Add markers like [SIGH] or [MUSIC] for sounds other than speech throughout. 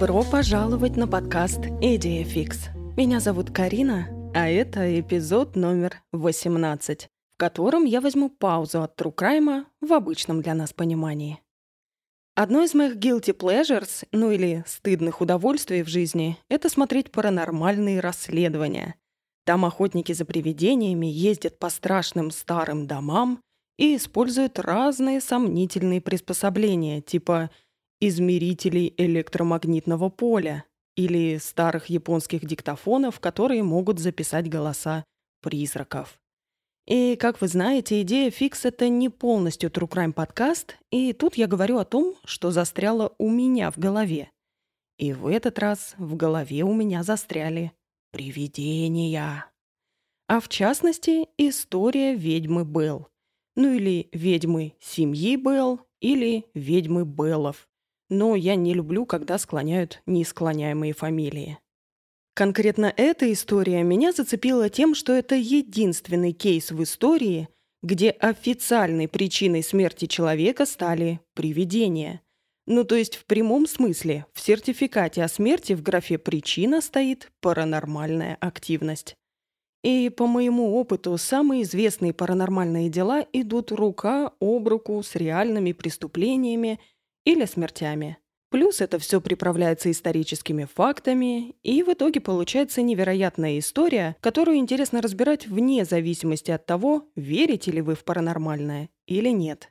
Добро пожаловать на подкаст Идея Фикс. Меня зовут Карина, а это эпизод номер 18, в котором я возьму паузу от True Crime в обычном для нас понимании. Одно из моих guilty pleasures, ну или стыдных удовольствий в жизни, это смотреть паранормальные расследования. Там охотники за привидениями ездят по страшным старым домам и используют разные сомнительные приспособления, типа измерителей электромагнитного поля или старых японских диктофонов, которые могут записать голоса призраков. И, как вы знаете, идея фикс — это не полностью True Crime подкаст, и тут я говорю о том, что застряло у меня в голове. И в этот раз в голове у меня застряли привидения. А в частности, история ведьмы Белл. Ну или ведьмы семьи Белл, или ведьмы Беллов но я не люблю, когда склоняют несклоняемые фамилии. Конкретно эта история меня зацепила тем, что это единственный кейс в истории, где официальной причиной смерти человека стали привидения. Ну, то есть в прямом смысле, в сертификате о смерти в графе «причина» стоит паранормальная активность. И по моему опыту, самые известные паранормальные дела идут рука об руку с реальными преступлениями или смертями. Плюс это все приправляется историческими фактами, и в итоге получается невероятная история, которую интересно разбирать вне зависимости от того, верите ли вы в паранормальное или нет.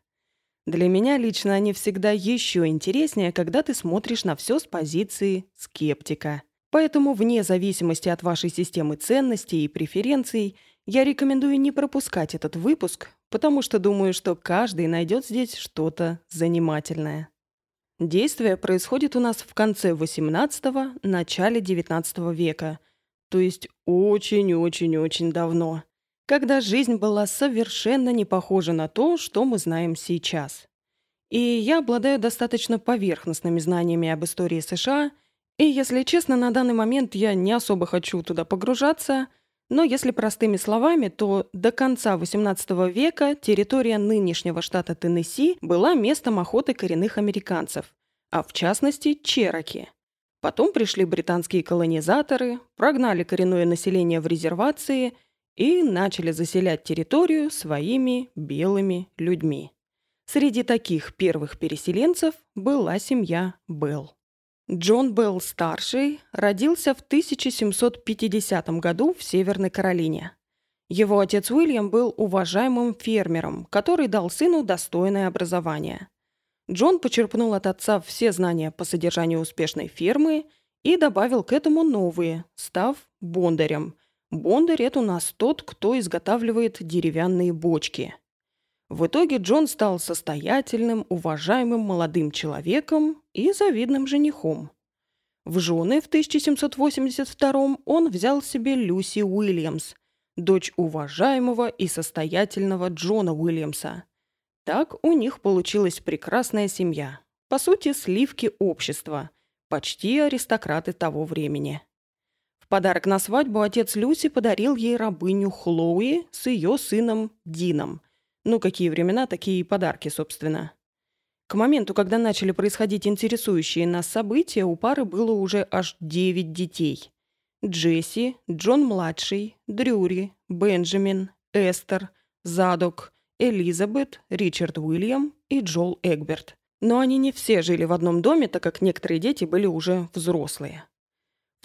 Для меня лично они всегда еще интереснее, когда ты смотришь на все с позиции скептика. Поэтому вне зависимости от вашей системы ценностей и преференций я рекомендую не пропускать этот выпуск, потому что думаю, что каждый найдет здесь что-то занимательное. Действие происходит у нас в конце XVIII – начале XIX века, то есть очень-очень-очень давно, когда жизнь была совершенно не похожа на то, что мы знаем сейчас. И я обладаю достаточно поверхностными знаниями об истории США, и, если честно, на данный момент я не особо хочу туда погружаться, но если простыми словами, то до конца XVIII века территория нынешнего штата Теннесси была местом охоты коренных американцев, а в частности чероки. Потом пришли британские колонизаторы, прогнали коренное население в резервации и начали заселять территорию своими белыми людьми. Среди таких первых переселенцев была семья Белл. Джон Белл-старший родился в 1750 году в Северной Каролине. Его отец Уильям был уважаемым фермером, который дал сыну достойное образование. Джон почерпнул от отца все знания по содержанию успешной фермы и добавил к этому новые, став бондарем. Бондарь – это у нас тот, кто изготавливает деревянные бочки. В итоге Джон стал состоятельным, уважаемым молодым человеком и завидным женихом. В жены в 1782 он взял себе Люси Уильямс, дочь уважаемого и состоятельного Джона Уильямса. Так у них получилась прекрасная семья. По сути, сливки общества. Почти аристократы того времени. В подарок на свадьбу отец Люси подарил ей рабыню Хлоуи с ее сыном Дином. Ну, какие времена, такие и подарки, собственно. К моменту, когда начали происходить интересующие нас события, у пары было уже аж девять детей. Джесси, Джон-младший, Дрюри, Бенджамин, Эстер, Задок – Элизабет, Ричард Уильям и Джол Эгберт. Но они не все жили в одном доме, так как некоторые дети были уже взрослые.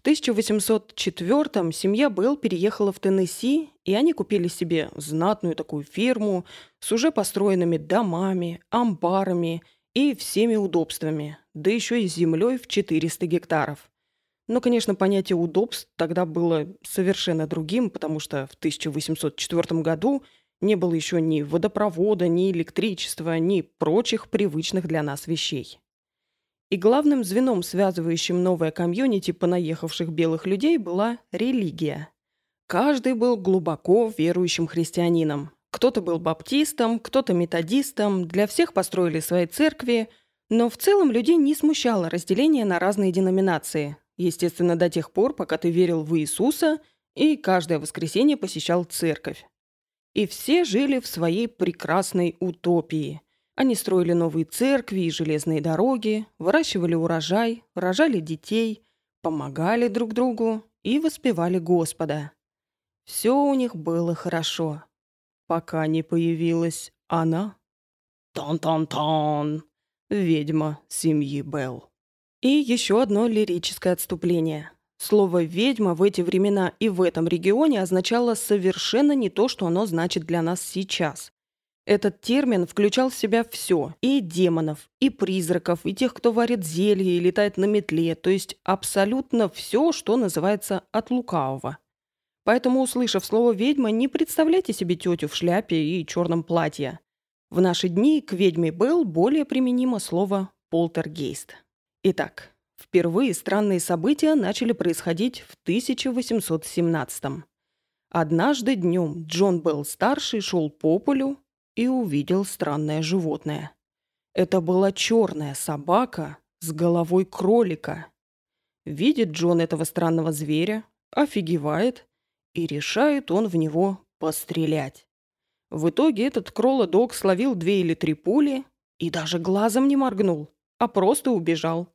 В 1804-м семья Белл переехала в Теннесси, и они купили себе знатную такую ферму с уже построенными домами, амбарами и всеми удобствами, да еще и землей в 400 гектаров. Но, конечно, понятие удобств тогда было совершенно другим, потому что в 1804 году не было еще ни водопровода, ни электричества, ни прочих привычных для нас вещей. И главным звеном, связывающим новое комьюнити понаехавших белых людей, была религия. Каждый был глубоко верующим христианином. Кто-то был баптистом, кто-то методистом, для всех построили свои церкви, но в целом людей не смущало разделение на разные деноминации. Естественно, до тех пор, пока ты верил в Иисуса и каждое воскресенье посещал церковь. И все жили в своей прекрасной утопии. Они строили новые церкви и железные дороги, выращивали урожай, рожали детей, помогали друг другу и воспевали Господа. Все у них было хорошо, пока не появилась она. Тон-тон-тон, ведьма семьи Белл. И еще одно лирическое отступление. Слово «ведьма» в эти времена и в этом регионе означало совершенно не то, что оно значит для нас сейчас. Этот термин включал в себя все – и демонов, и призраков, и тех, кто варит зелье и летает на метле, то есть абсолютно все, что называется от лукавого. Поэтому, услышав слово «ведьма», не представляйте себе тетю в шляпе и черном платье. В наши дни к ведьме был более применимо слово «полтергейст». Итак, впервые странные события начали происходить в 1817 -м. Однажды днем Джон Белл-старший шел по полю и увидел странное животное. Это была черная собака с головой кролика. Видит Джон этого странного зверя, офигевает, и решает он в него пострелять. В итоге этот кролодок словил две или три пули и даже глазом не моргнул, а просто убежал.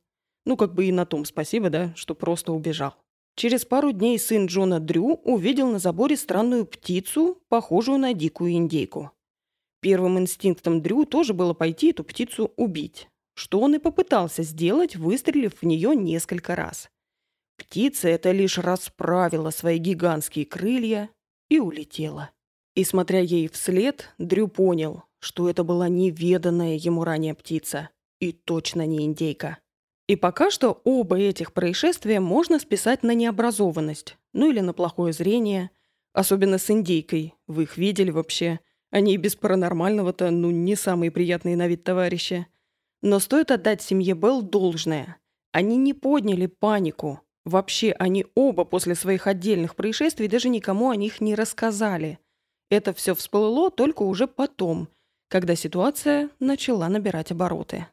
Ну, как бы и на том спасибо, да, что просто убежал. Через пару дней сын Джона Дрю увидел на заборе странную птицу, похожую на дикую индейку. Первым инстинктом Дрю тоже было пойти эту птицу убить, что он и попытался сделать, выстрелив в нее несколько раз. Птица это лишь расправила свои гигантские крылья и улетела. И, смотря ей вслед, Дрю понял, что это была неведанная ему ранее птица и точно не индейка. И пока что оба этих происшествия можно списать на необразованность, ну или на плохое зрение, особенно с индейкой. Вы их видели вообще? Они и без паранормального-то, ну, не самые приятные на вид товарищи. Но стоит отдать семье Белл должное. Они не подняли панику. Вообще, они оба после своих отдельных происшествий даже никому о них не рассказали. Это все всплыло только уже потом, когда ситуация начала набирать обороты.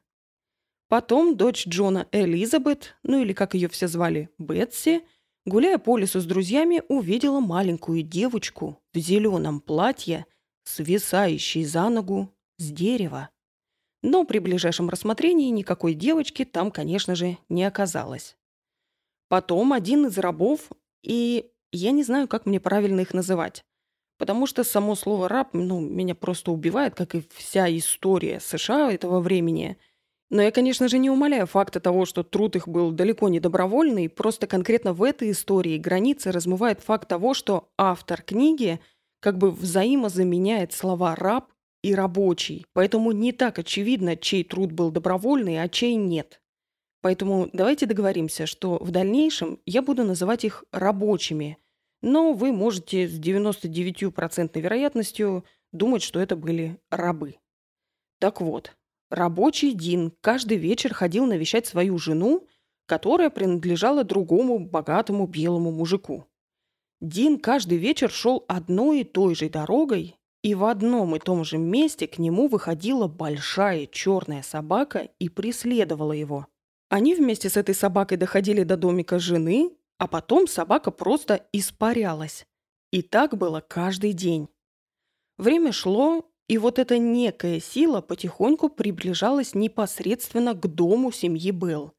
Потом дочь Джона Элизабет, ну или как ее все звали, Бетси, гуляя по лесу с друзьями, увидела маленькую девочку в зеленом платье – свисающий за ногу с дерева. Но при ближайшем рассмотрении никакой девочки там, конечно же, не оказалось. Потом один из рабов, и я не знаю, как мне правильно их называть, потому что само слово «раб» ну, меня просто убивает, как и вся история США этого времени. Но я, конечно же, не умоляю факта того, что труд их был далеко не добровольный, просто конкретно в этой истории границы размывает факт того, что автор книги – как бы взаимозаменяет слова «раб» и «рабочий», поэтому не так очевидно, чей труд был добровольный, а чей нет. Поэтому давайте договоримся, что в дальнейшем я буду называть их рабочими, но вы можете с 99% вероятностью думать, что это были рабы. Так вот, рабочий Дин каждый вечер ходил навещать свою жену, которая принадлежала другому богатому белому мужику. Дин каждый вечер шел одной и той же дорогой, и в одном и том же месте к нему выходила большая черная собака и преследовала его. Они вместе с этой собакой доходили до домика жены, а потом собака просто испарялась. И так было каждый день. Время шло, и вот эта некая сила потихоньку приближалась непосредственно к дому семьи Белл.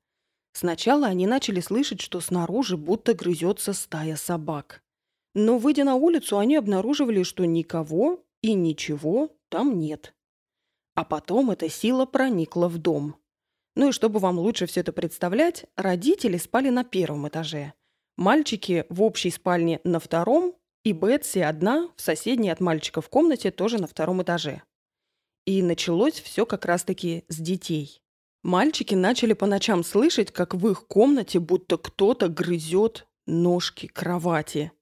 Сначала они начали слышать, что снаружи будто грызется стая собак. Но, выйдя на улицу, они обнаруживали, что никого и ничего там нет. А потом эта сила проникла в дом. Ну и чтобы вам лучше все это представлять, родители спали на первом этаже. Мальчики в общей спальне на втором, и Бетси одна в соседней от мальчика в комнате тоже на втором этаже. И началось все как раз-таки с детей. Мальчики начали по ночам слышать, как в их комнате будто кто-то грызет ножки кровати.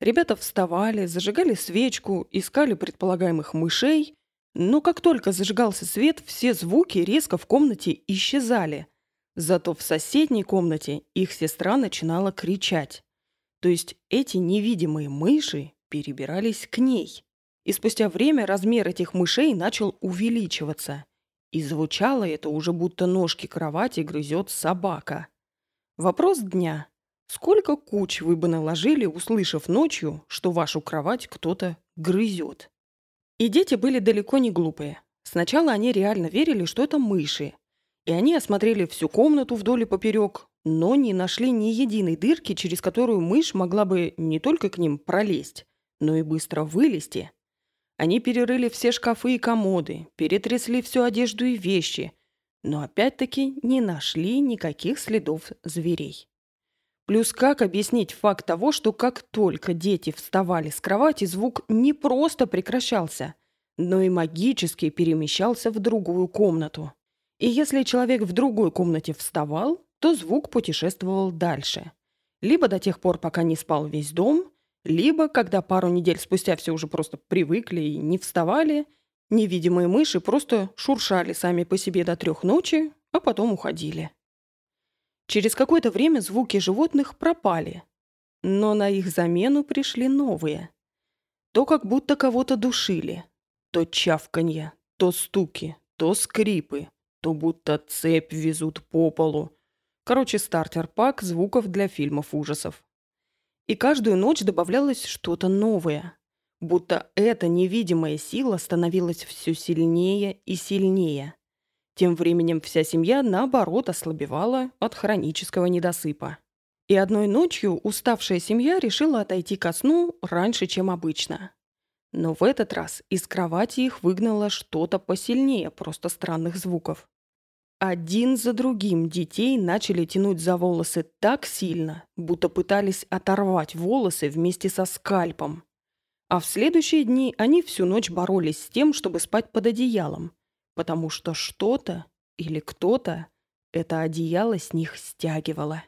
Ребята вставали, зажигали свечку, искали предполагаемых мышей, но как только зажигался свет, все звуки резко в комнате исчезали. Зато в соседней комнате их сестра начинала кричать. То есть эти невидимые мыши перебирались к ней. И спустя время размер этих мышей начал увеличиваться. И звучало это уже будто ножки кровати грызет собака. Вопрос дня. Сколько куч вы бы наложили, услышав ночью, что вашу кровать кто-то грызет? И дети были далеко не глупые. Сначала они реально верили, что это мыши. И они осмотрели всю комнату вдоль и поперек, но не нашли ни единой дырки, через которую мышь могла бы не только к ним пролезть, но и быстро вылезти. Они перерыли все шкафы и комоды, перетрясли всю одежду и вещи, но опять-таки не нашли никаких следов зверей. Плюс как объяснить факт того, что как только дети вставали с кровати, звук не просто прекращался, но и магически перемещался в другую комнату. И если человек в другой комнате вставал, то звук путешествовал дальше. Либо до тех пор, пока не спал весь дом, либо, когда пару недель спустя все уже просто привыкли и не вставали, невидимые мыши просто шуршали сами по себе до трех ночи, а потом уходили. Через какое-то время звуки животных пропали, но на их замену пришли новые. То как будто кого-то душили. То чавканье, то стуки, то скрипы, то будто цепь везут по полу. Короче, стартер-пак звуков для фильмов ужасов. И каждую ночь добавлялось что-то новое. Будто эта невидимая сила становилась все сильнее и сильнее. Тем временем вся семья, наоборот, ослабевала от хронического недосыпа. И одной ночью уставшая семья решила отойти ко сну раньше, чем обычно. Но в этот раз из кровати их выгнало что-то посильнее просто странных звуков. Один за другим детей начали тянуть за волосы так сильно, будто пытались оторвать волосы вместе со скальпом. А в следующие дни они всю ночь боролись с тем, чтобы спать под одеялом, потому что что-то или кто-то это одеяло с них стягивало.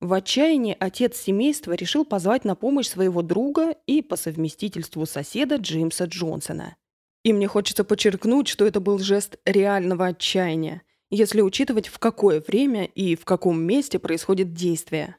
В отчаянии отец семейства решил позвать на помощь своего друга и по совместительству соседа Джеймса Джонсона. И мне хочется подчеркнуть, что это был жест реального отчаяния, если учитывать, в какое время и в каком месте происходит действие.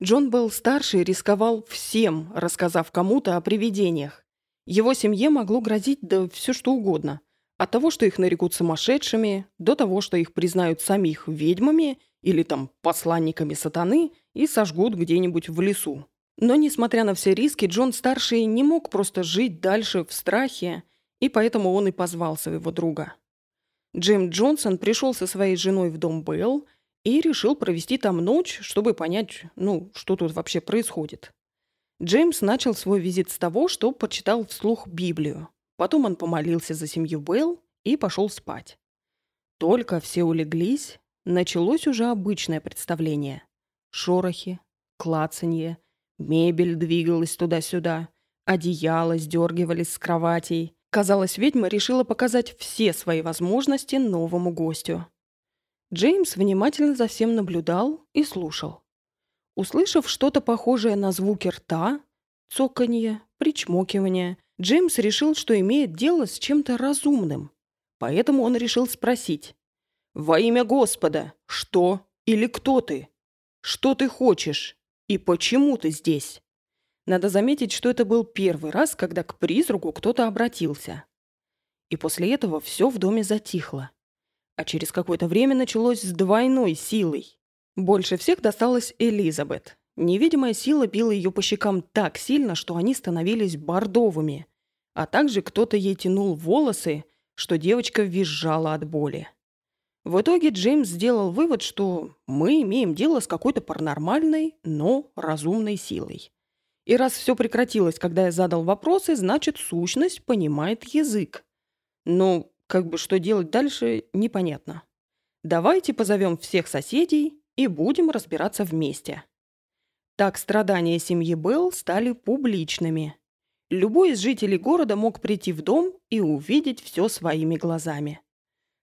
Джон был старше и рисковал всем, рассказав кому-то о привидениях. Его семье могло грозить да все что угодно – от того, что их нарекут сумасшедшими, до того, что их признают самих ведьмами или там посланниками сатаны и сожгут где-нибудь в лесу. Но, несмотря на все риски, Джон-старший не мог просто жить дальше в страхе, и поэтому он и позвал своего друга. Джим Джонсон пришел со своей женой в дом Белл и решил провести там ночь, чтобы понять, ну, что тут вообще происходит. Джеймс начал свой визит с того, что почитал вслух Библию. Потом он помолился за семью Белл и пошел спать. Только все улеглись, началось уже обычное представление. Шорохи, клацанье, мебель двигалась туда-сюда, одеяла сдергивались с кроватей. Казалось, ведьма решила показать все свои возможности новому гостю. Джеймс внимательно за всем наблюдал и слушал. Услышав что-то похожее на звуки рта, цоканье, причмокивание, Джеймс решил, что имеет дело с чем-то разумным. Поэтому он решил спросить. «Во имя Господа, что или кто ты? Что ты хочешь? И почему ты здесь?» Надо заметить, что это был первый раз, когда к призраку кто-то обратился. И после этого все в доме затихло. А через какое-то время началось с двойной силой. Больше всех досталось Элизабет. Невидимая сила била ее по щекам так сильно, что они становились бордовыми, а также кто-то ей тянул волосы, что девочка визжала от боли. В итоге Джеймс сделал вывод, что мы имеем дело с какой-то паранормальной, но разумной силой. И раз все прекратилось, когда я задал вопросы, значит, сущность понимает язык. Но как бы что делать дальше, непонятно. Давайте позовем всех соседей и будем разбираться вместе. Так страдания семьи Белл стали публичными – Любой из жителей города мог прийти в дом и увидеть все своими глазами.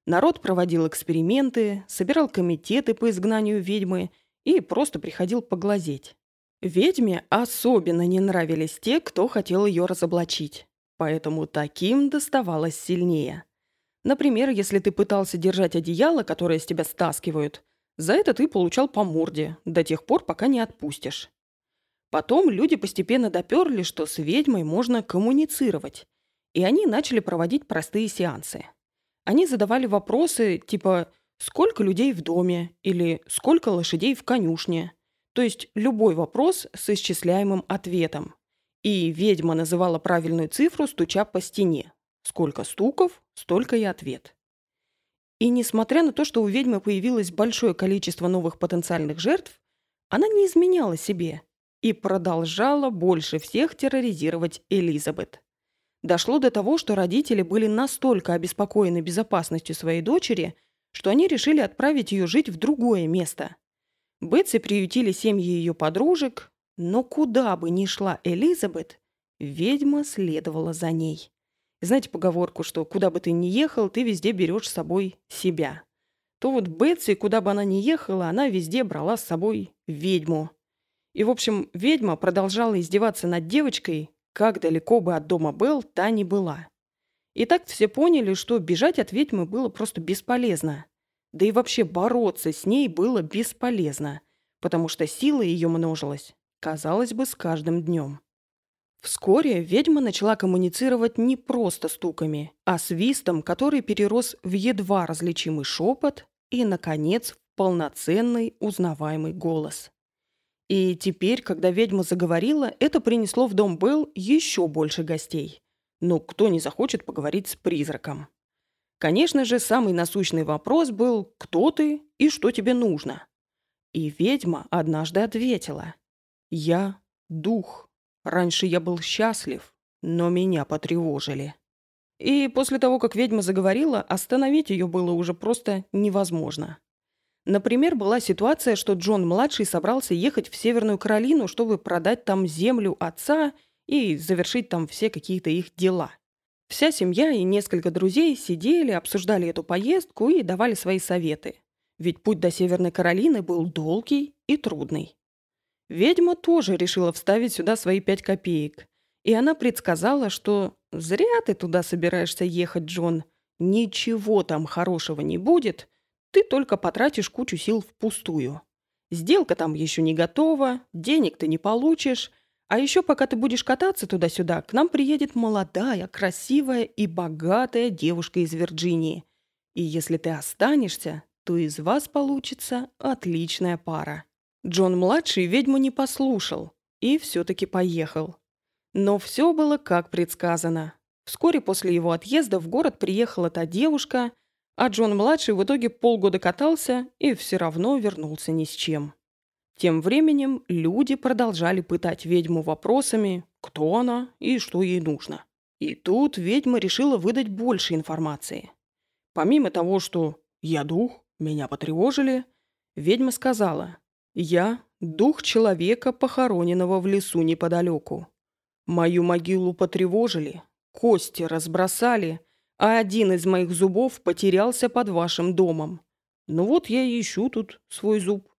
Народ проводил эксперименты, собирал комитеты по изгнанию ведьмы и просто приходил поглазеть. Ведьме особенно не нравились те, кто хотел ее разоблачить, поэтому таким доставалось сильнее. Например, если ты пытался держать одеяло, которое с тебя стаскивают, за это ты получал по морде до тех пор, пока не отпустишь. Потом люди постепенно доперли, что с ведьмой можно коммуницировать, и они начали проводить простые сеансы. Они задавали вопросы типа «Сколько людей в доме?» или «Сколько лошадей в конюшне?» То есть любой вопрос с исчисляемым ответом. И ведьма называла правильную цифру, стуча по стене. Сколько стуков, столько и ответ. И несмотря на то, что у ведьмы появилось большое количество новых потенциальных жертв, она не изменяла себе и продолжала больше всех терроризировать Элизабет. Дошло до того, что родители были настолько обеспокоены безопасностью своей дочери, что они решили отправить ее жить в другое место. Бетси приютили семьи ее подружек, но куда бы ни шла Элизабет, ведьма следовала за ней. Знаете поговорку, что куда бы ты ни ехал, ты везде берешь с собой себя. То вот Бетси, куда бы она ни ехала, она везде брала с собой ведьму. И, в общем, ведьма продолжала издеваться над девочкой, как далеко бы от дома Белл та ни была. И так все поняли, что бежать от ведьмы было просто бесполезно. Да и вообще бороться с ней было бесполезно, потому что сила ее множилась, казалось бы, с каждым днем. Вскоре ведьма начала коммуницировать не просто стуками, а свистом, который перерос в едва различимый шепот и, наконец, в полноценный узнаваемый голос. И теперь, когда ведьма заговорила, это принесло в дом Белл еще больше гостей. Но кто не захочет поговорить с призраком? Конечно же, самый насущный вопрос был «Кто ты и что тебе нужно?» И ведьма однажды ответила «Я – дух». Раньше я был счастлив, но меня потревожили. И после того, как ведьма заговорила, остановить ее было уже просто невозможно. Например, была ситуация, что Джон-младший собрался ехать в Северную Каролину, чтобы продать там землю отца и завершить там все какие-то их дела. Вся семья и несколько друзей сидели, обсуждали эту поездку и давали свои советы. Ведь путь до Северной Каролины был долгий и трудный. Ведьма тоже решила вставить сюда свои пять копеек. И она предсказала, что «Зря ты туда собираешься ехать, Джон. Ничего там хорошего не будет. Ты только потратишь кучу сил впустую. Сделка там еще не готова, денег ты не получишь. А еще пока ты будешь кататься туда-сюда, к нам приедет молодая, красивая и богатая девушка из Вирджинии. И если ты останешься, то из вас получится отличная пара». Джон-младший ведьму не послушал и все-таки поехал. Но все было как предсказано. Вскоре после его отъезда в город приехала та девушка, а Джон-младший в итоге полгода катался и все равно вернулся ни с чем. Тем временем люди продолжали пытать ведьму вопросами, кто она и что ей нужно. И тут ведьма решила выдать больше информации. Помимо того, что «я дух, меня потревожили», ведьма сказала, я – дух человека, похороненного в лесу неподалеку. Мою могилу потревожили, кости разбросали, а один из моих зубов потерялся под вашим домом. Ну вот я и ищу тут свой зуб.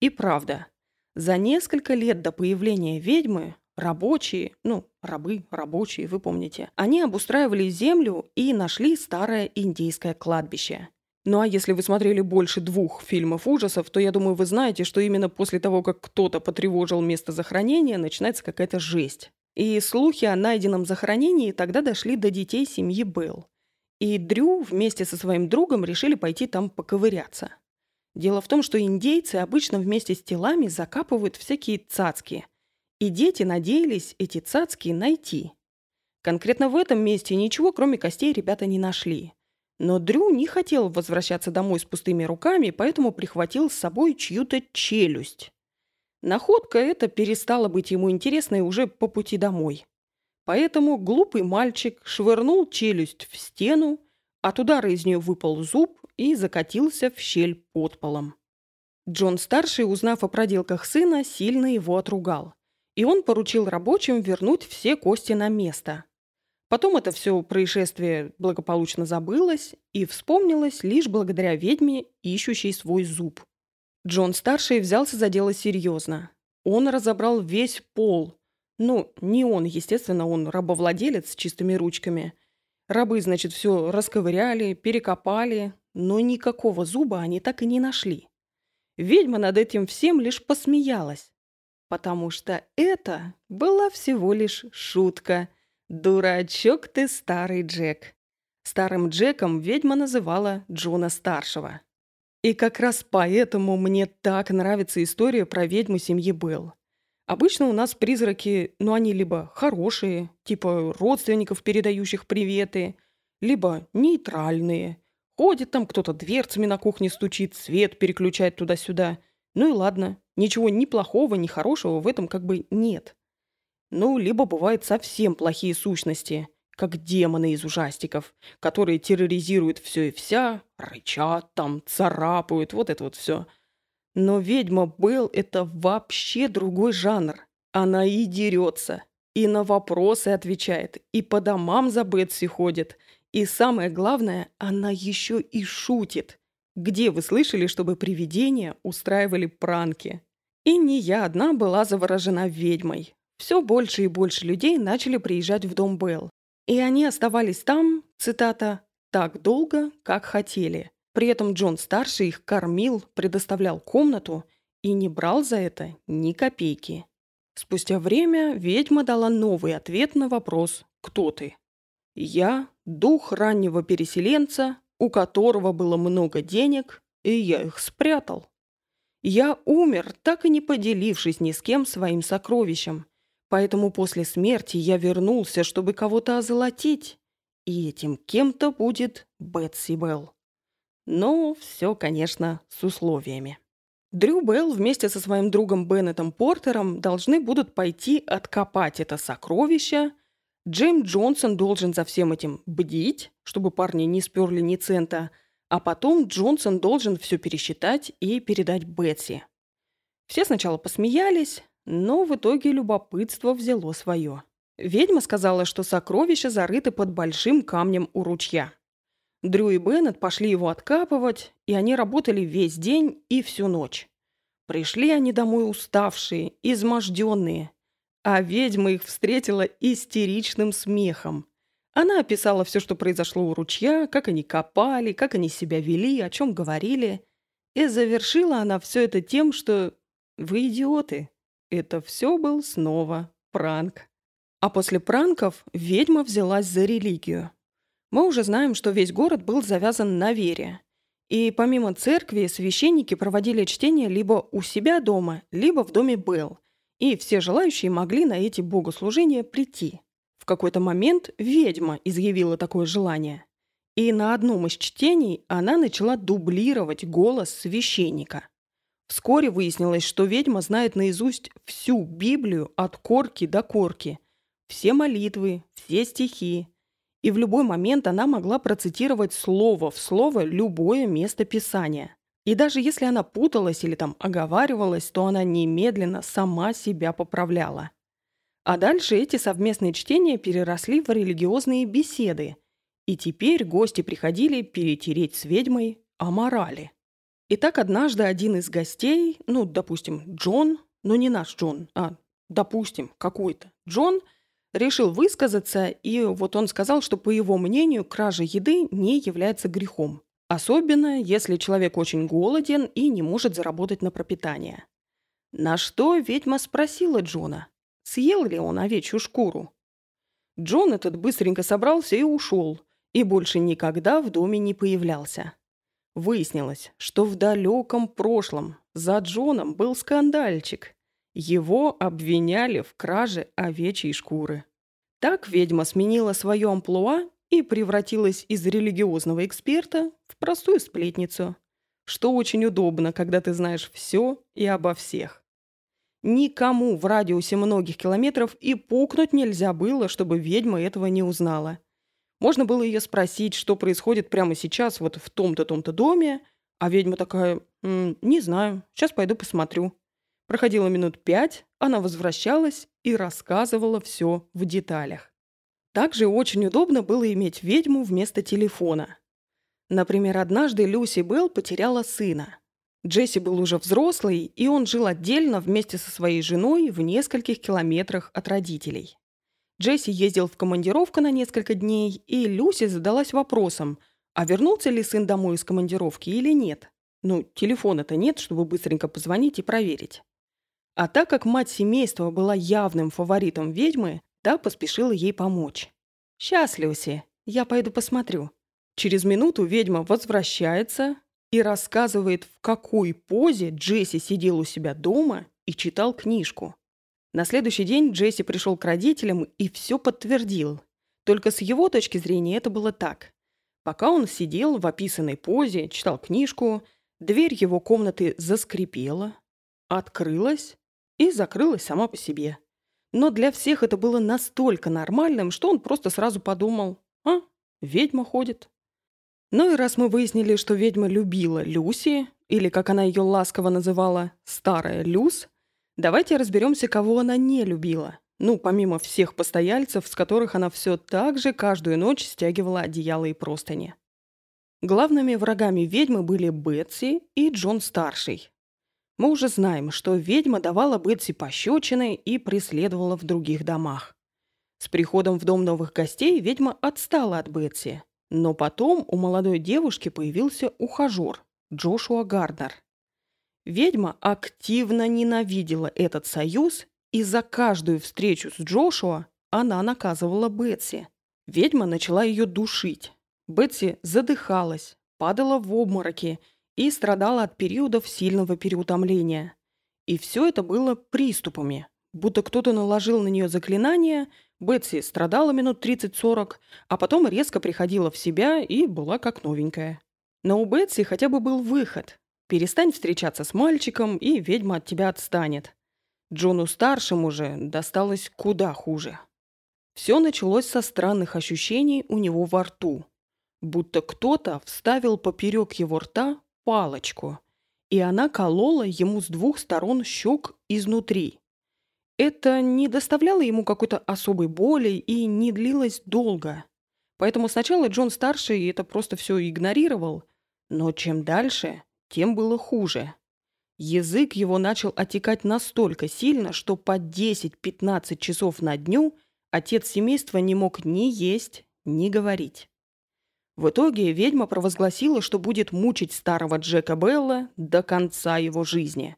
И правда, за несколько лет до появления ведьмы рабочие, ну, рабы, рабочие, вы помните, они обустраивали землю и нашли старое индейское кладбище. Ну а если вы смотрели больше двух фильмов ужасов, то я думаю, вы знаете, что именно после того, как кто-то потревожил место захоронения, начинается какая-то жесть. И слухи о найденном захоронении тогда дошли до детей семьи Белл. И Дрю вместе со своим другом решили пойти там поковыряться. Дело в том, что индейцы обычно вместе с телами закапывают всякие цацки. И дети надеялись эти цацки найти. Конкретно в этом месте ничего, кроме костей, ребята не нашли. Но Дрю не хотел возвращаться домой с пустыми руками, поэтому прихватил с собой чью-то челюсть. Находка эта перестала быть ему интересной уже по пути домой. Поэтому глупый мальчик швырнул челюсть в стену, от удара из нее выпал зуб и закатился в щель под полом. Джон-старший, узнав о проделках сына, сильно его отругал. И он поручил рабочим вернуть все кости на место, Потом это все происшествие благополучно забылось и вспомнилось лишь благодаря ведьме, ищущей свой зуб. Джон-старший взялся за дело серьезно. Он разобрал весь пол. Ну, не он, естественно, он рабовладелец с чистыми ручками. Рабы, значит, все расковыряли, перекопали, но никакого зуба они так и не нашли. Ведьма над этим всем лишь посмеялась, потому что это была всего лишь шутка – «Дурачок ты, старый Джек». Старым Джеком ведьма называла Джона-старшего. И как раз поэтому мне так нравится история про ведьму семьи Белл. Обычно у нас призраки, ну, они либо хорошие, типа родственников, передающих приветы, либо нейтральные. Ходит там кто-то дверцами на кухне стучит, свет переключает туда-сюда. Ну и ладно, ничего ни плохого, ни хорошего в этом как бы нет. Ну, либо бывают совсем плохие сущности, как демоны из ужастиков, которые терроризируют все и вся, рычат там, царапают, вот это вот все. Но ведьма Белл — это вообще другой жанр. Она и дерется, и на вопросы отвечает, и по домам за Бетси ходит, и самое главное, она еще и шутит. Где вы слышали, чтобы привидения устраивали пранки? И не я одна была заворожена ведьмой. Все больше и больше людей начали приезжать в дом Белл. И они оставались там, цитата, «так долго, как хотели». При этом Джон-старший их кормил, предоставлял комнату и не брал за это ни копейки. Спустя время ведьма дала новый ответ на вопрос «Кто ты?». «Я – дух раннего переселенца, у которого было много денег, и я их спрятал. Я умер, так и не поделившись ни с кем своим сокровищем, Поэтому после смерти я вернулся, чтобы кого-то озолотить. И этим кем-то будет Бетси Белл. Но все, конечно, с условиями. Дрю Белл вместе со своим другом Беннетом Портером должны будут пойти откопать это сокровище. Джейм Джонсон должен за всем этим бдить, чтобы парни не сперли ни цента, а потом Джонсон должен все пересчитать и передать Бетси. Все сначала посмеялись, но в итоге любопытство взяло свое. Ведьма сказала, что сокровища зарыты под большим камнем у ручья. Дрю и Беннет пошли его откапывать, и они работали весь день и всю ночь. Пришли они домой уставшие, изможденные, а ведьма их встретила истеричным смехом. Она описала все, что произошло у ручья, как они копали, как они себя вели, о чем говорили. И завершила она все это тем, что «Вы идиоты, это все был снова пранк. А после пранков ведьма взялась за религию. Мы уже знаем, что весь город был завязан на вере. И помимо церкви священники проводили чтение либо у себя дома, либо в доме Белл. И все желающие могли на эти богослужения прийти. В какой-то момент ведьма изъявила такое желание. И на одном из чтений она начала дублировать голос священника. Вскоре выяснилось, что ведьма знает наизусть всю Библию от корки до корки. Все молитвы, все стихи. И в любой момент она могла процитировать слово в слово любое место Писания. И даже если она путалась или там оговаривалась, то она немедленно сама себя поправляла. А дальше эти совместные чтения переросли в религиозные беседы. И теперь гости приходили перетереть с ведьмой о морали. И так однажды один из гостей, ну, допустим, Джон, но не наш Джон, а, допустим, какой-то Джон, решил высказаться, и вот он сказал, что, по его мнению, кража еды не является грехом. Особенно, если человек очень голоден и не может заработать на пропитание. На что ведьма спросила Джона, съел ли он овечью шкуру. Джон этот быстренько собрался и ушел, и больше никогда в доме не появлялся. Выяснилось, что в далеком прошлом за Джоном был скандальчик. Его обвиняли в краже овечьей шкуры. Так ведьма сменила свое амплуа и превратилась из религиозного эксперта в простую сплетницу, что очень удобно, когда ты знаешь все и обо всех. Никому в радиусе многих километров и пукнуть нельзя было, чтобы ведьма этого не узнала. Можно было ее спросить, что происходит прямо сейчас вот в том-то, том-то доме, а ведьма такая, «М, не знаю, сейчас пойду посмотрю. Проходило минут пять, она возвращалась и рассказывала все в деталях. Также очень удобно было иметь ведьму вместо телефона. Например, однажды Люси Белл потеряла сына. Джесси был уже взрослый, и он жил отдельно вместе со своей женой в нескольких километрах от родителей. Джесси ездил в командировку на несколько дней, и Люси задалась вопросом, а вернулся ли сын домой из командировки или нет. Ну, телефона-то нет, чтобы быстренько позвонить и проверить. А так как мать семейства была явным фаворитом ведьмы, та поспешила ей помочь. «Сейчас, Люси, я пойду посмотрю». Через минуту ведьма возвращается и рассказывает, в какой позе Джесси сидел у себя дома и читал книжку. На следующий день Джесси пришел к родителям и все подтвердил. Только с его точки зрения это было так. Пока он сидел в описанной позе, читал книжку, дверь его комнаты заскрипела, открылась и закрылась сама по себе. Но для всех это было настолько нормальным, что он просто сразу подумал, а, ведьма ходит. Ну и раз мы выяснили, что ведьма любила Люси, или, как она ее ласково называла, «старая Люс», давайте разберемся, кого она не любила. Ну, помимо всех постояльцев, с которых она все так же каждую ночь стягивала одеяло и простыни. Главными врагами ведьмы были Бетси и Джон Старший. Мы уже знаем, что ведьма давала Бетси пощечины и преследовала в других домах. С приходом в дом новых гостей ведьма отстала от Бетси. Но потом у молодой девушки появился ухажер Джошуа Гарднер. Ведьма активно ненавидела этот союз, и за каждую встречу с Джошуа она наказывала Бетси. Ведьма начала ее душить. Бетси задыхалась, падала в обмороки и страдала от периодов сильного переутомления. И все это было приступами, будто кто-то наложил на нее заклинание – Бетси страдала минут 30-40, а потом резко приходила в себя и была как новенькая. Но у Бетси хотя бы был выход. Перестань встречаться с мальчиком, и ведьма от тебя отстанет. Джону-старшему же досталось куда хуже. Все началось со странных ощущений у него во рту. Будто кто-то вставил поперек его рта палочку, и она колола ему с двух сторон щек изнутри. Это не доставляло ему какой-то особой боли и не длилось долго. Поэтому сначала Джон-старший это просто все игнорировал, но чем дальше, тем было хуже. Язык его начал отекать настолько сильно, что по 10-15 часов на дню отец семейства не мог ни есть, ни говорить. В итоге ведьма провозгласила, что будет мучить старого Джека Белла до конца его жизни.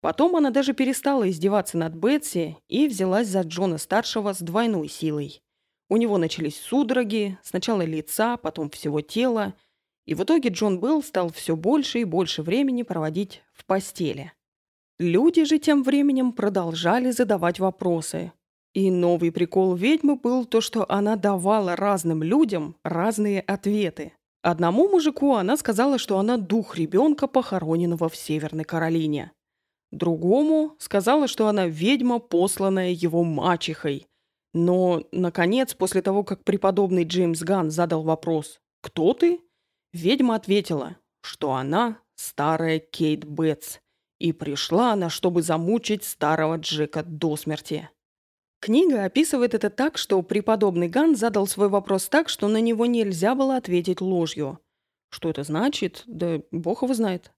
Потом она даже перестала издеваться над Бетси и взялась за Джона-старшего с двойной силой. У него начались судороги, сначала лица, потом всего тела, и в итоге Джон Белл стал все больше и больше времени проводить в постели. Люди же тем временем продолжали задавать вопросы. И новый прикол ведьмы был то, что она давала разным людям разные ответы. Одному мужику она сказала, что она дух ребенка, похороненного в Северной Каролине. Другому сказала, что она ведьма, посланная его мачехой. Но, наконец, после того, как преподобный Джеймс Ган задал вопрос «Кто ты?», ведьма ответила, что она старая Кейт Бетс, и пришла она, чтобы замучить старого Джека до смерти. Книга описывает это так, что преподобный Ган задал свой вопрос так, что на него нельзя было ответить ложью. Что это значит? Да бог его знает.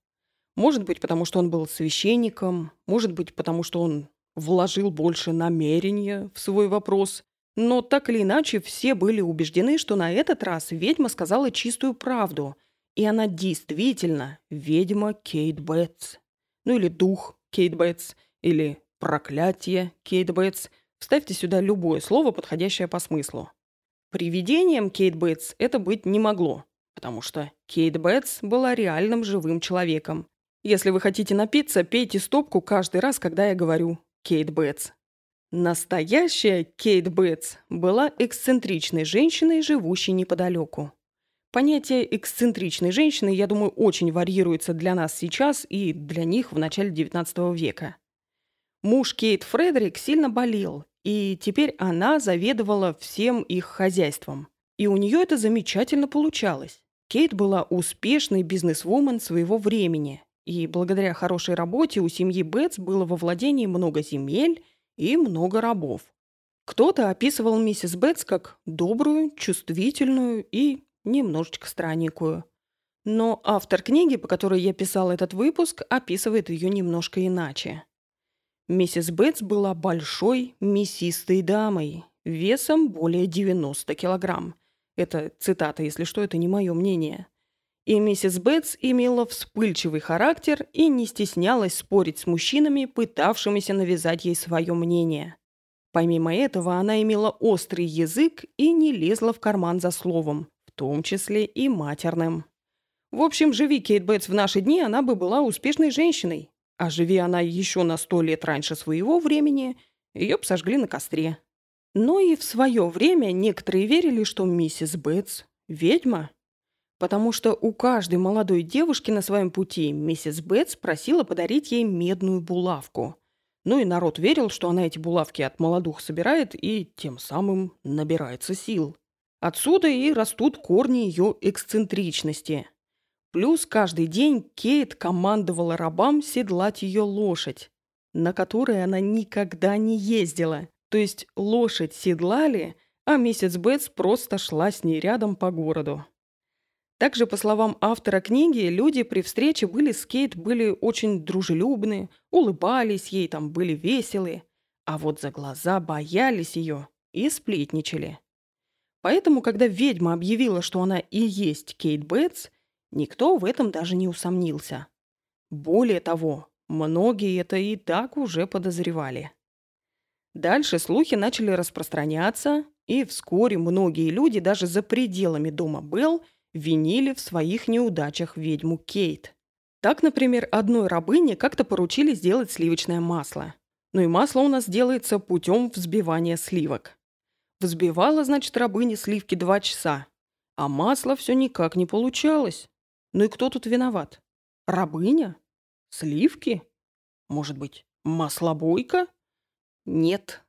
Может быть, потому что он был священником, может быть, потому что он вложил больше намерения в свой вопрос. Но так или иначе, все были убеждены, что на этот раз ведьма сказала чистую правду. И она действительно ведьма Кейт Бэтс. Ну или дух Кейт Бэтс, или проклятие Кейт Бэтс. Вставьте сюда любое слово, подходящее по смыслу. Привидением Кейт Бэтс это быть не могло, потому что Кейт Бэтс была реальным живым человеком, если вы хотите напиться, пейте стопку каждый раз, когда я говорю «Кейт Бэтс». Настоящая Кейт Бэтс была эксцентричной женщиной, живущей неподалеку. Понятие эксцентричной женщины, я думаю, очень варьируется для нас сейчас и для них в начале XIX века. Муж Кейт Фредерик сильно болел, и теперь она заведовала всем их хозяйством. И у нее это замечательно получалось. Кейт была успешной бизнесвумен своего времени, и благодаря хорошей работе у семьи Бетс было во владении много земель и много рабов. Кто-то описывал миссис Бетс как добрую, чувствительную и немножечко странненькую. Но автор книги, по которой я писал этот выпуск, описывает ее немножко иначе. Миссис Бетс была большой, мясистой дамой, весом более 90 килограмм. Это цитата, если что, это не мое мнение. И миссис Бетс имела вспыльчивый характер и не стеснялась спорить с мужчинами, пытавшимися навязать ей свое мнение. Помимо этого, она имела острый язык и не лезла в карман за словом, в том числе и матерным. В общем, живи Кейт Бетс в наши дни, она бы была успешной женщиной. А живи она еще на сто лет раньше своего времени, ее б сожгли на костре. Но и в свое время некоторые верили, что миссис Бетс – ведьма. Потому что у каждой молодой девушки на своем пути миссис Бетс просила подарить ей медную булавку. Ну и народ верил, что она эти булавки от молодух собирает и тем самым набирается сил. Отсюда и растут корни ее эксцентричности. Плюс каждый день Кейт командовала рабам седлать ее лошадь, на которой она никогда не ездила. То есть лошадь седлали, а миссис Бетс просто шла с ней рядом по городу. Также, по словам автора книги, люди при встрече были с Кейт были очень дружелюбны, улыбались ей, там были веселые, а вот за глаза боялись ее и сплетничали. Поэтому, когда ведьма объявила, что она и есть Кейт Бетс, никто в этом даже не усомнился. Более того, многие это и так уже подозревали. Дальше слухи начали распространяться, и вскоре многие люди даже за пределами дома Белл винили в своих неудачах ведьму Кейт. Так, например, одной рабыне как-то поручили сделать сливочное масло. Ну и масло у нас делается путем взбивания сливок. Взбивала, значит, рабыня сливки два часа, а масла все никак не получалось. Ну и кто тут виноват? Рабыня? Сливки? Может быть, маслобойка? Нет.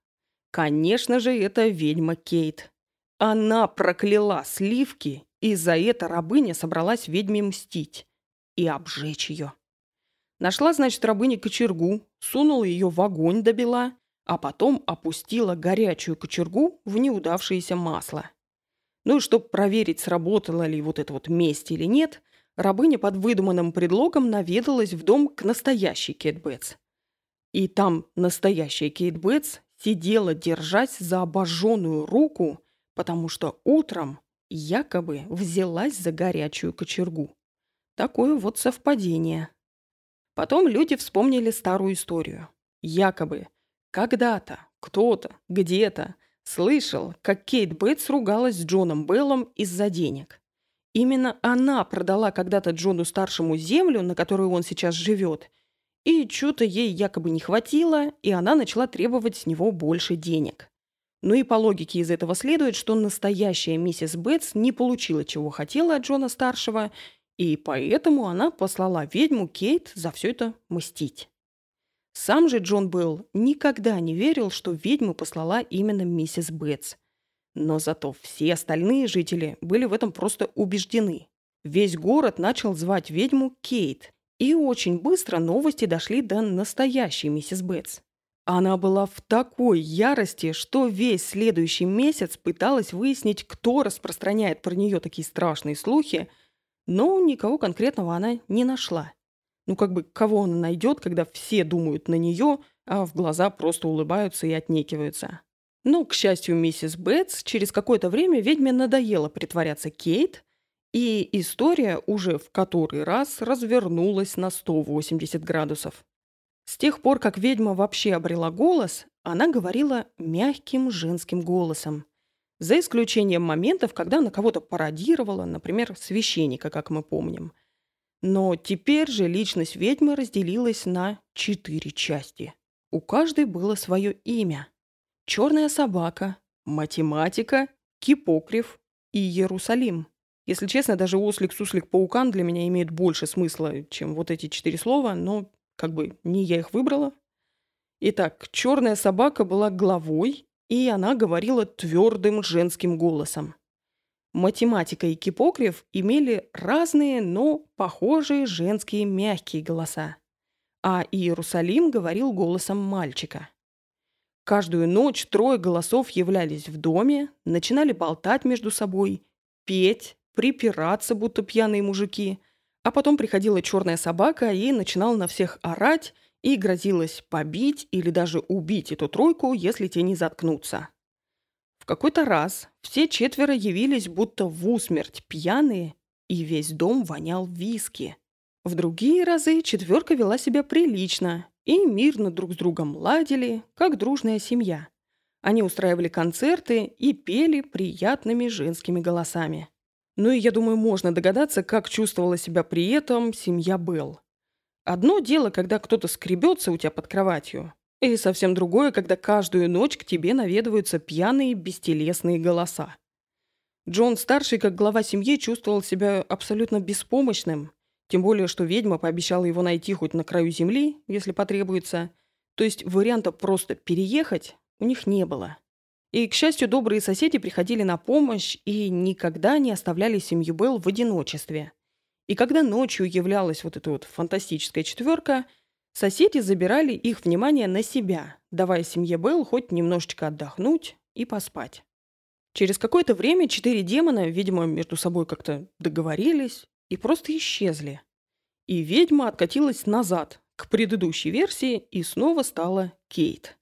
Конечно же, это ведьма Кейт. Она прокляла сливки, и за это рабыня собралась ведьме мстить и обжечь ее. Нашла, значит, рабыня кочергу, сунула ее в огонь до бела, а потом опустила горячую кочергу в неудавшееся масло. Ну и чтобы проверить, сработала ли вот это вот месть или нет, рабыня под выдуманным предлогом наведалась в дом к настоящей Кэт Бетс. И там настоящая Кейт Бетс сидела, держась за обожженную руку, потому что утром якобы взялась за горячую кочергу. Такое вот совпадение. Потом люди вспомнили старую историю. Якобы когда-то кто-то где-то слышал, как Кейт Бейтс ругалась с Джоном Беллом из-за денег. Именно она продала когда-то Джону-старшему землю, на которой он сейчас живет, и что-то ей якобы не хватило, и она начала требовать с него больше денег. Ну и по логике из этого следует, что настоящая миссис Бетс не получила, чего хотела от Джона-старшего, и поэтому она послала ведьму Кейт за все это мстить. Сам же Джон Белл никогда не верил, что ведьму послала именно миссис Бетс. Но зато все остальные жители были в этом просто убеждены. Весь город начал звать ведьму Кейт, и очень быстро новости дошли до настоящей миссис Бетс. Она была в такой ярости, что весь следующий месяц пыталась выяснить, кто распространяет про нее такие страшные слухи, но никого конкретного она не нашла. Ну как бы кого она найдет, когда все думают на нее, а в глаза просто улыбаются и отнекиваются. Но, к счастью, миссис Бетс через какое-то время ведьме надоело притворяться Кейт, и история уже в который раз развернулась на 180 градусов. С тех пор, как ведьма вообще обрела голос, она говорила мягким женским голосом. За исключением моментов, когда она кого-то пародировала, например, священника, как мы помним. Но теперь же личность ведьмы разделилась на четыре части. У каждой было свое имя. Черная собака, математика, кипокрив и Иерусалим. Если честно, даже ослик, суслик, паукан для меня имеет больше смысла, чем вот эти четыре слова, но как бы не я их выбрала. Итак, черная собака была главой, и она говорила твердым женским голосом. Математика и кипокрив имели разные, но похожие женские мягкие голоса. А Иерусалим говорил голосом мальчика. Каждую ночь трое голосов являлись в доме, начинали болтать между собой, петь, припираться, будто пьяные мужики. А потом приходила черная собака и начинала на всех орать и грозилась побить или даже убить эту тройку, если те не заткнутся. В какой-то раз все четверо явились будто в усмерть пьяные, и весь дом вонял виски. В другие разы четверка вела себя прилично и мирно друг с другом ладили, как дружная семья. Они устраивали концерты и пели приятными женскими голосами. Ну и я думаю, можно догадаться, как чувствовала себя при этом семья Белл. Одно дело, когда кто-то скребется у тебя под кроватью, И совсем другое, когда каждую ночь к тебе наведываются пьяные бестелесные голоса. Джон старший, как глава семьи, чувствовал себя абсолютно беспомощным, тем более, что ведьма пообещала его найти хоть на краю земли, если потребуется. То есть варианта просто переехать у них не было. И, к счастью, добрые соседи приходили на помощь и никогда не оставляли семью Белл в одиночестве. И когда ночью являлась вот эта вот фантастическая четверка, соседи забирали их внимание на себя, давая семье Белл хоть немножечко отдохнуть и поспать. Через какое-то время четыре демона, видимо, между собой как-то договорились и просто исчезли. И ведьма откатилась назад, к предыдущей версии, и снова стала Кейт.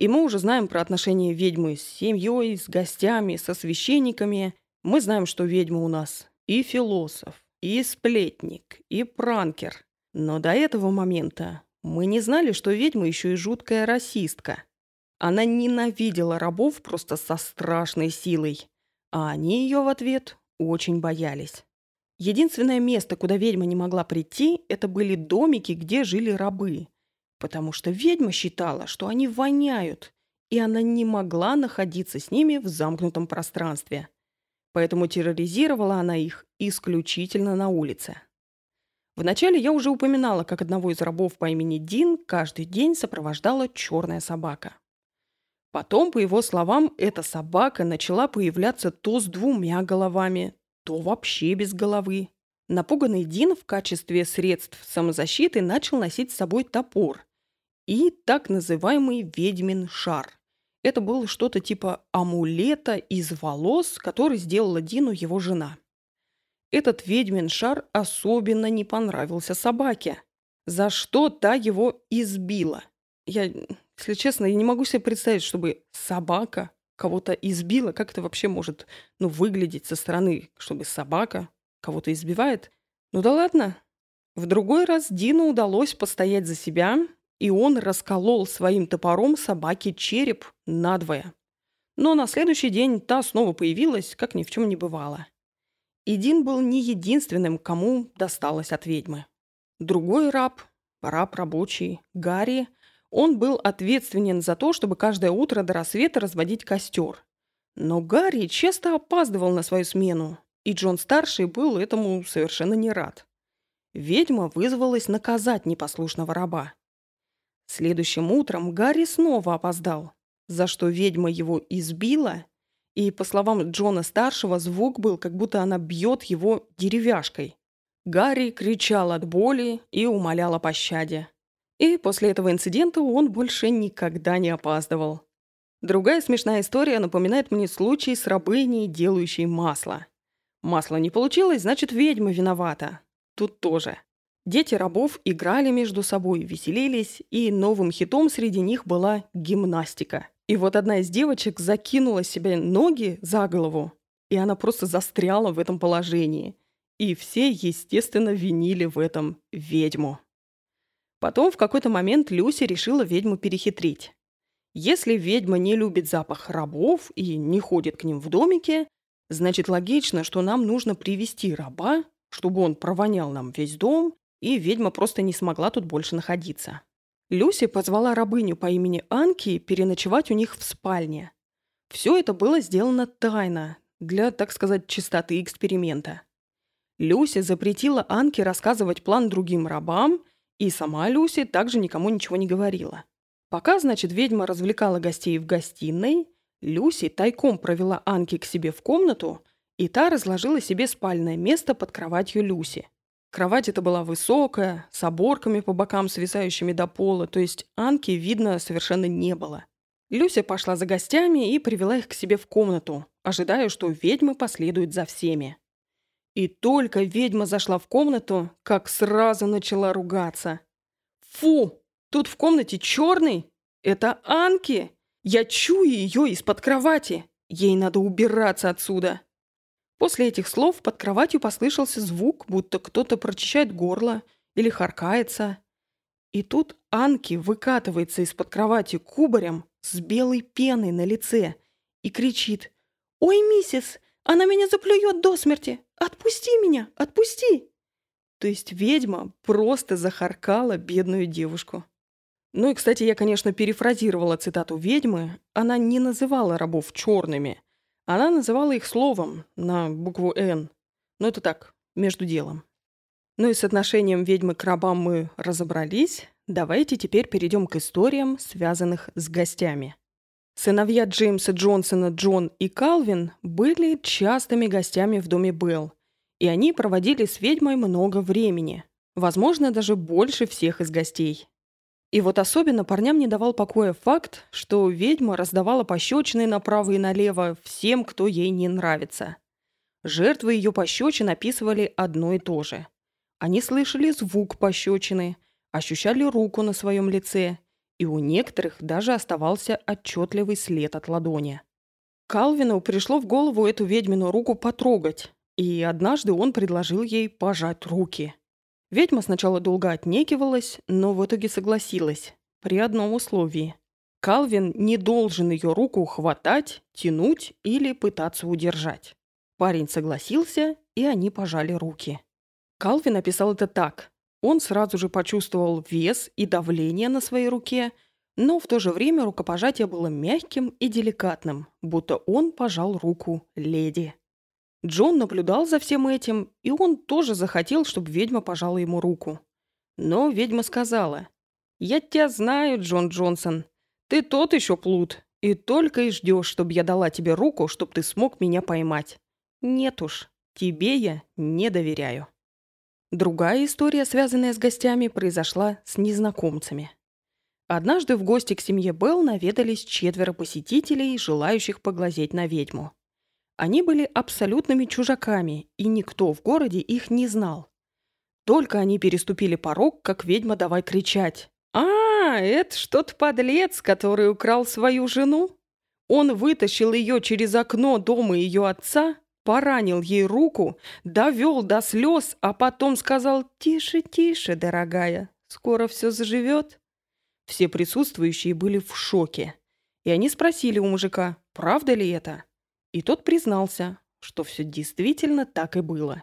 И мы уже знаем про отношения ведьмы с семьей, с гостями, со священниками. Мы знаем, что ведьма у нас и философ, и сплетник, и пранкер. Но до этого момента мы не знали, что ведьма еще и жуткая расистка. Она ненавидела рабов просто со страшной силой, а они ее в ответ очень боялись. Единственное место, куда ведьма не могла прийти, это были домики, где жили рабы – потому что ведьма считала, что они воняют, и она не могла находиться с ними в замкнутом пространстве. Поэтому терроризировала она их исключительно на улице. Вначале я уже упоминала, как одного из рабов по имени Дин каждый день сопровождала черная собака. Потом, по его словам, эта собака начала появляться то с двумя головами, то вообще без головы. Напуганный Дин в качестве средств самозащиты начал носить с собой топор и так называемый ведьмин шар. Это было что-то типа амулета из волос, который сделала Дину его жена. Этот ведьмин шар особенно не понравился собаке, за что та его избила. Я, если честно, я не могу себе представить, чтобы собака кого-то избила. Как это вообще может ну, выглядеть со стороны, чтобы собака кого-то избивает? Ну да ладно. В другой раз Дину удалось постоять за себя и он расколол своим топором собаке череп надвое. Но на следующий день та снова появилась, как ни в чем не бывало. И Дин был не единственным, кому досталось от ведьмы. Другой раб, раб рабочий, Гарри, он был ответственен за то, чтобы каждое утро до рассвета разводить костер. Но Гарри часто опаздывал на свою смену, и Джон-старший был этому совершенно не рад. Ведьма вызвалась наказать непослушного раба. Следующим утром Гарри снова опоздал, за что ведьма его избила, и, по словам Джона-старшего, звук был, как будто она бьет его деревяшкой. Гарри кричал от боли и умолял о пощаде. И после этого инцидента он больше никогда не опаздывал. Другая смешная история напоминает мне случай с рабыней, делающей масло. Масло не получилось, значит, ведьма виновата. Тут тоже. Дети рабов играли между собой, веселились, и новым хитом среди них была гимнастика. И вот одна из девочек закинула себе ноги за голову, и она просто застряла в этом положении. И все, естественно, винили в этом ведьму. Потом в какой-то момент Люси решила ведьму перехитрить. Если ведьма не любит запах рабов и не ходит к ним в домике, значит логично, что нам нужно привести раба, чтобы он провонял нам весь дом и ведьма просто не смогла тут больше находиться. Люси позвала рабыню по имени Анки переночевать у них в спальне. Все это было сделано тайно, для, так сказать, чистоты эксперимента. Люси запретила Анке рассказывать план другим рабам, и сама Люси также никому ничего не говорила. Пока, значит, ведьма развлекала гостей в гостиной, Люси тайком провела Анки к себе в комнату, и та разложила себе спальное место под кроватью Люси. Кровать эта была высокая, с оборками по бокам, свисающими до пола, то есть Анки видно совершенно не было. Люся пошла за гостями и привела их к себе в комнату, ожидая, что ведьмы последуют за всеми. И только ведьма зашла в комнату, как сразу начала ругаться. «Фу! Тут в комнате черный! Это Анки! Я чую ее из-под кровати! Ей надо убираться отсюда!» После этих слов под кроватью послышался звук, будто кто-то прочищает горло или харкается. И тут Анки выкатывается из-под кровати кубарем с белой пеной на лице и кричит «Ой, миссис, она меня заплюет до смерти! Отпусти меня! Отпусти!» То есть ведьма просто захаркала бедную девушку. Ну и, кстати, я, конечно, перефразировала цитату ведьмы. Она не называла рабов черными. Она называла их словом на букву «Н». Но это так, между делом. Ну и с отношением ведьмы к рабам мы разобрались. Давайте теперь перейдем к историям, связанных с гостями. Сыновья Джеймса Джонсона Джон и Калвин были частыми гостями в доме Белл, и они проводили с ведьмой много времени, возможно, даже больше всех из гостей. И вот особенно парням не давал покоя факт, что ведьма раздавала пощечины направо и налево всем, кто ей не нравится. Жертвы ее пощечин описывали одно и то же. Они слышали звук пощечины, ощущали руку на своем лице, и у некоторых даже оставался отчетливый след от ладони. Калвину пришло в голову эту ведьмину руку потрогать, и однажды он предложил ей пожать руки – Ведьма сначала долго отнекивалась, но в итоге согласилась. При одном условии. Калвин не должен ее руку хватать, тянуть или пытаться удержать. Парень согласился, и они пожали руки. Калвин описал это так. Он сразу же почувствовал вес и давление на своей руке, но в то же время рукопожатие было мягким и деликатным, будто он пожал руку леди. Джон наблюдал за всем этим, и он тоже захотел, чтобы ведьма пожала ему руку. Но ведьма сказала, «Я тебя знаю, Джон Джонсон. Ты тот еще плут, и только и ждешь, чтобы я дала тебе руку, чтобы ты смог меня поймать. Нет уж, тебе я не доверяю». Другая история, связанная с гостями, произошла с незнакомцами. Однажды в гости к семье Белл наведались четверо посетителей, желающих поглазеть на ведьму. Они были абсолютными чужаками, и никто в городе их не знал. Только они переступили порог, как ведьма давай кричать. «А, это что-то подлец, который украл свою жену? Он вытащил ее через окно дома ее отца, поранил ей руку, довел до слез, а потом сказал «Тише, тише, дорогая, скоро все заживет». Все присутствующие были в шоке. И они спросили у мужика, правда ли это? И тот признался, что все действительно так и было.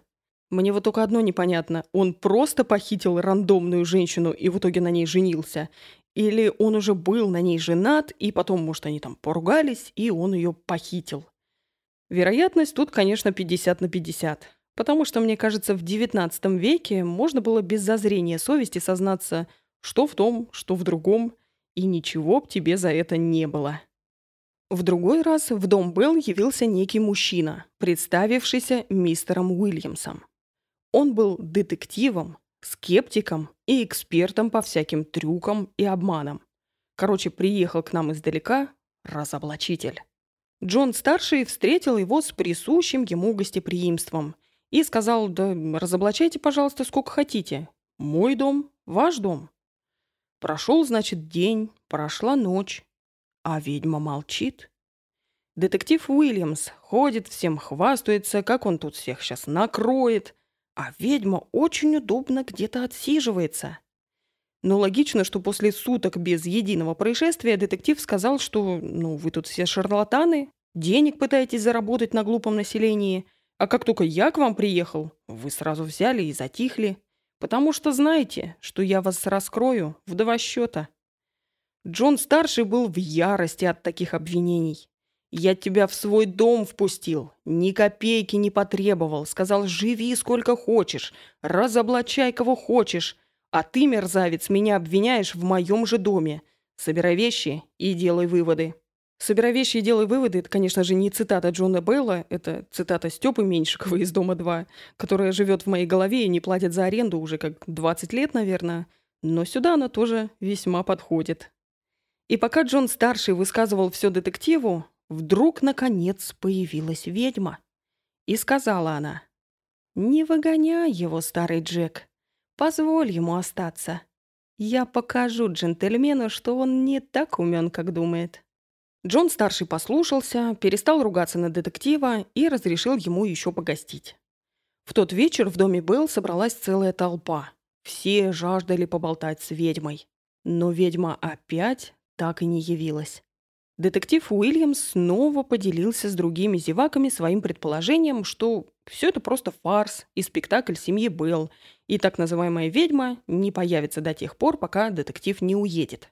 Мне вот только одно непонятно. Он просто похитил рандомную женщину и в итоге на ней женился? Или он уже был на ней женат, и потом, может, они там поругались, и он ее похитил? Вероятность тут, конечно, 50 на 50. Потому что, мне кажется, в XIX веке можно было без зазрения совести сознаться, что в том, что в другом, и ничего б тебе за это не было. В другой раз в дом Белл явился некий мужчина, представившийся мистером Уильямсом. Он был детективом, скептиком и экспертом по всяким трюкам и обманам. Короче, приехал к нам издалека разоблачитель. Джон-старший встретил его с присущим ему гостеприимством и сказал, да разоблачайте, пожалуйста, сколько хотите. Мой дом, ваш дом. Прошел, значит, день, прошла ночь. А ведьма молчит. Детектив Уильямс ходит, всем хвастается, как он тут всех сейчас накроет. А ведьма очень удобно где-то отсиживается. Но логично, что после суток без единого происшествия детектив сказал, что ну вы тут все шарлатаны, денег пытаетесь заработать на глупом населении, а как только я к вам приехал, вы сразу взяли и затихли, потому что знаете, что я вас раскрою в два счета. Джон-старший был в ярости от таких обвинений. «Я тебя в свой дом впустил, ни копейки не потребовал, сказал, живи сколько хочешь, разоблачай кого хочешь, а ты, мерзавец, меня обвиняешь в моем же доме. Собирай вещи и делай выводы». «Собирай вещи и делай выводы» — это, конечно же, не цитата Джона Белла, это цитата Степы Меньшикова из «Дома-2», которая живет в моей голове и не платит за аренду уже как 20 лет, наверное, но сюда она тоже весьма подходит. И пока Джон-старший высказывал все детективу, вдруг, наконец, появилась ведьма. И сказала она, «Не выгоняй его, старый Джек. Позволь ему остаться. Я покажу джентльмену, что он не так умен, как думает». Джон-старший послушался, перестал ругаться на детектива и разрешил ему еще погостить. В тот вечер в доме Белл собралась целая толпа. Все жаждали поболтать с ведьмой. Но ведьма опять так и не явилась. Детектив Уильямс снова поделился с другими зеваками своим предположением, что все это просто фарс и спектакль семьи Белл, и так называемая ведьма не появится до тех пор, пока детектив не уедет.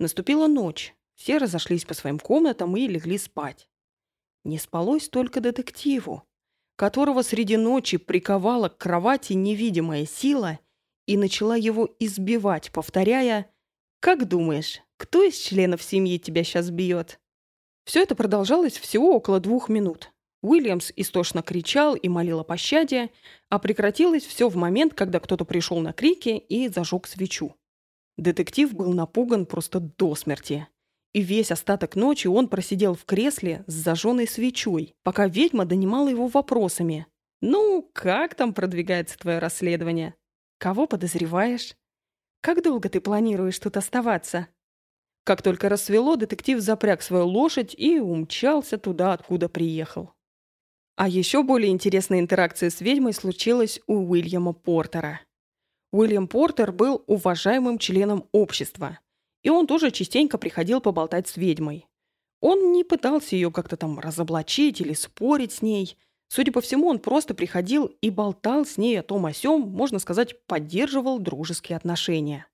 Наступила ночь. Все разошлись по своим комнатам и легли спать. Не спалось только детективу, которого среди ночи приковала к кровати невидимая сила и начала его избивать, повторяя «Как думаешь, кто из членов семьи тебя сейчас бьет?» Все это продолжалось всего около двух минут. Уильямс истошно кричал и молил о пощаде, а прекратилось все в момент, когда кто-то пришел на крики и зажег свечу. Детектив был напуган просто до смерти. И весь остаток ночи он просидел в кресле с зажженной свечой, пока ведьма донимала его вопросами. «Ну, как там продвигается твое расследование? Кого подозреваешь? Как долго ты планируешь тут оставаться?» Как только рассвело, детектив запряг свою лошадь и умчался туда, откуда приехал. А еще более интересная интеракция с ведьмой случилась у Уильяма Портера. Уильям Портер был уважаемым членом общества, и он тоже частенько приходил поболтать с ведьмой. Он не пытался ее как-то там разоблачить или спорить с ней. Судя по всему, он просто приходил и болтал с ней о том о сём, можно сказать, поддерживал дружеские отношения.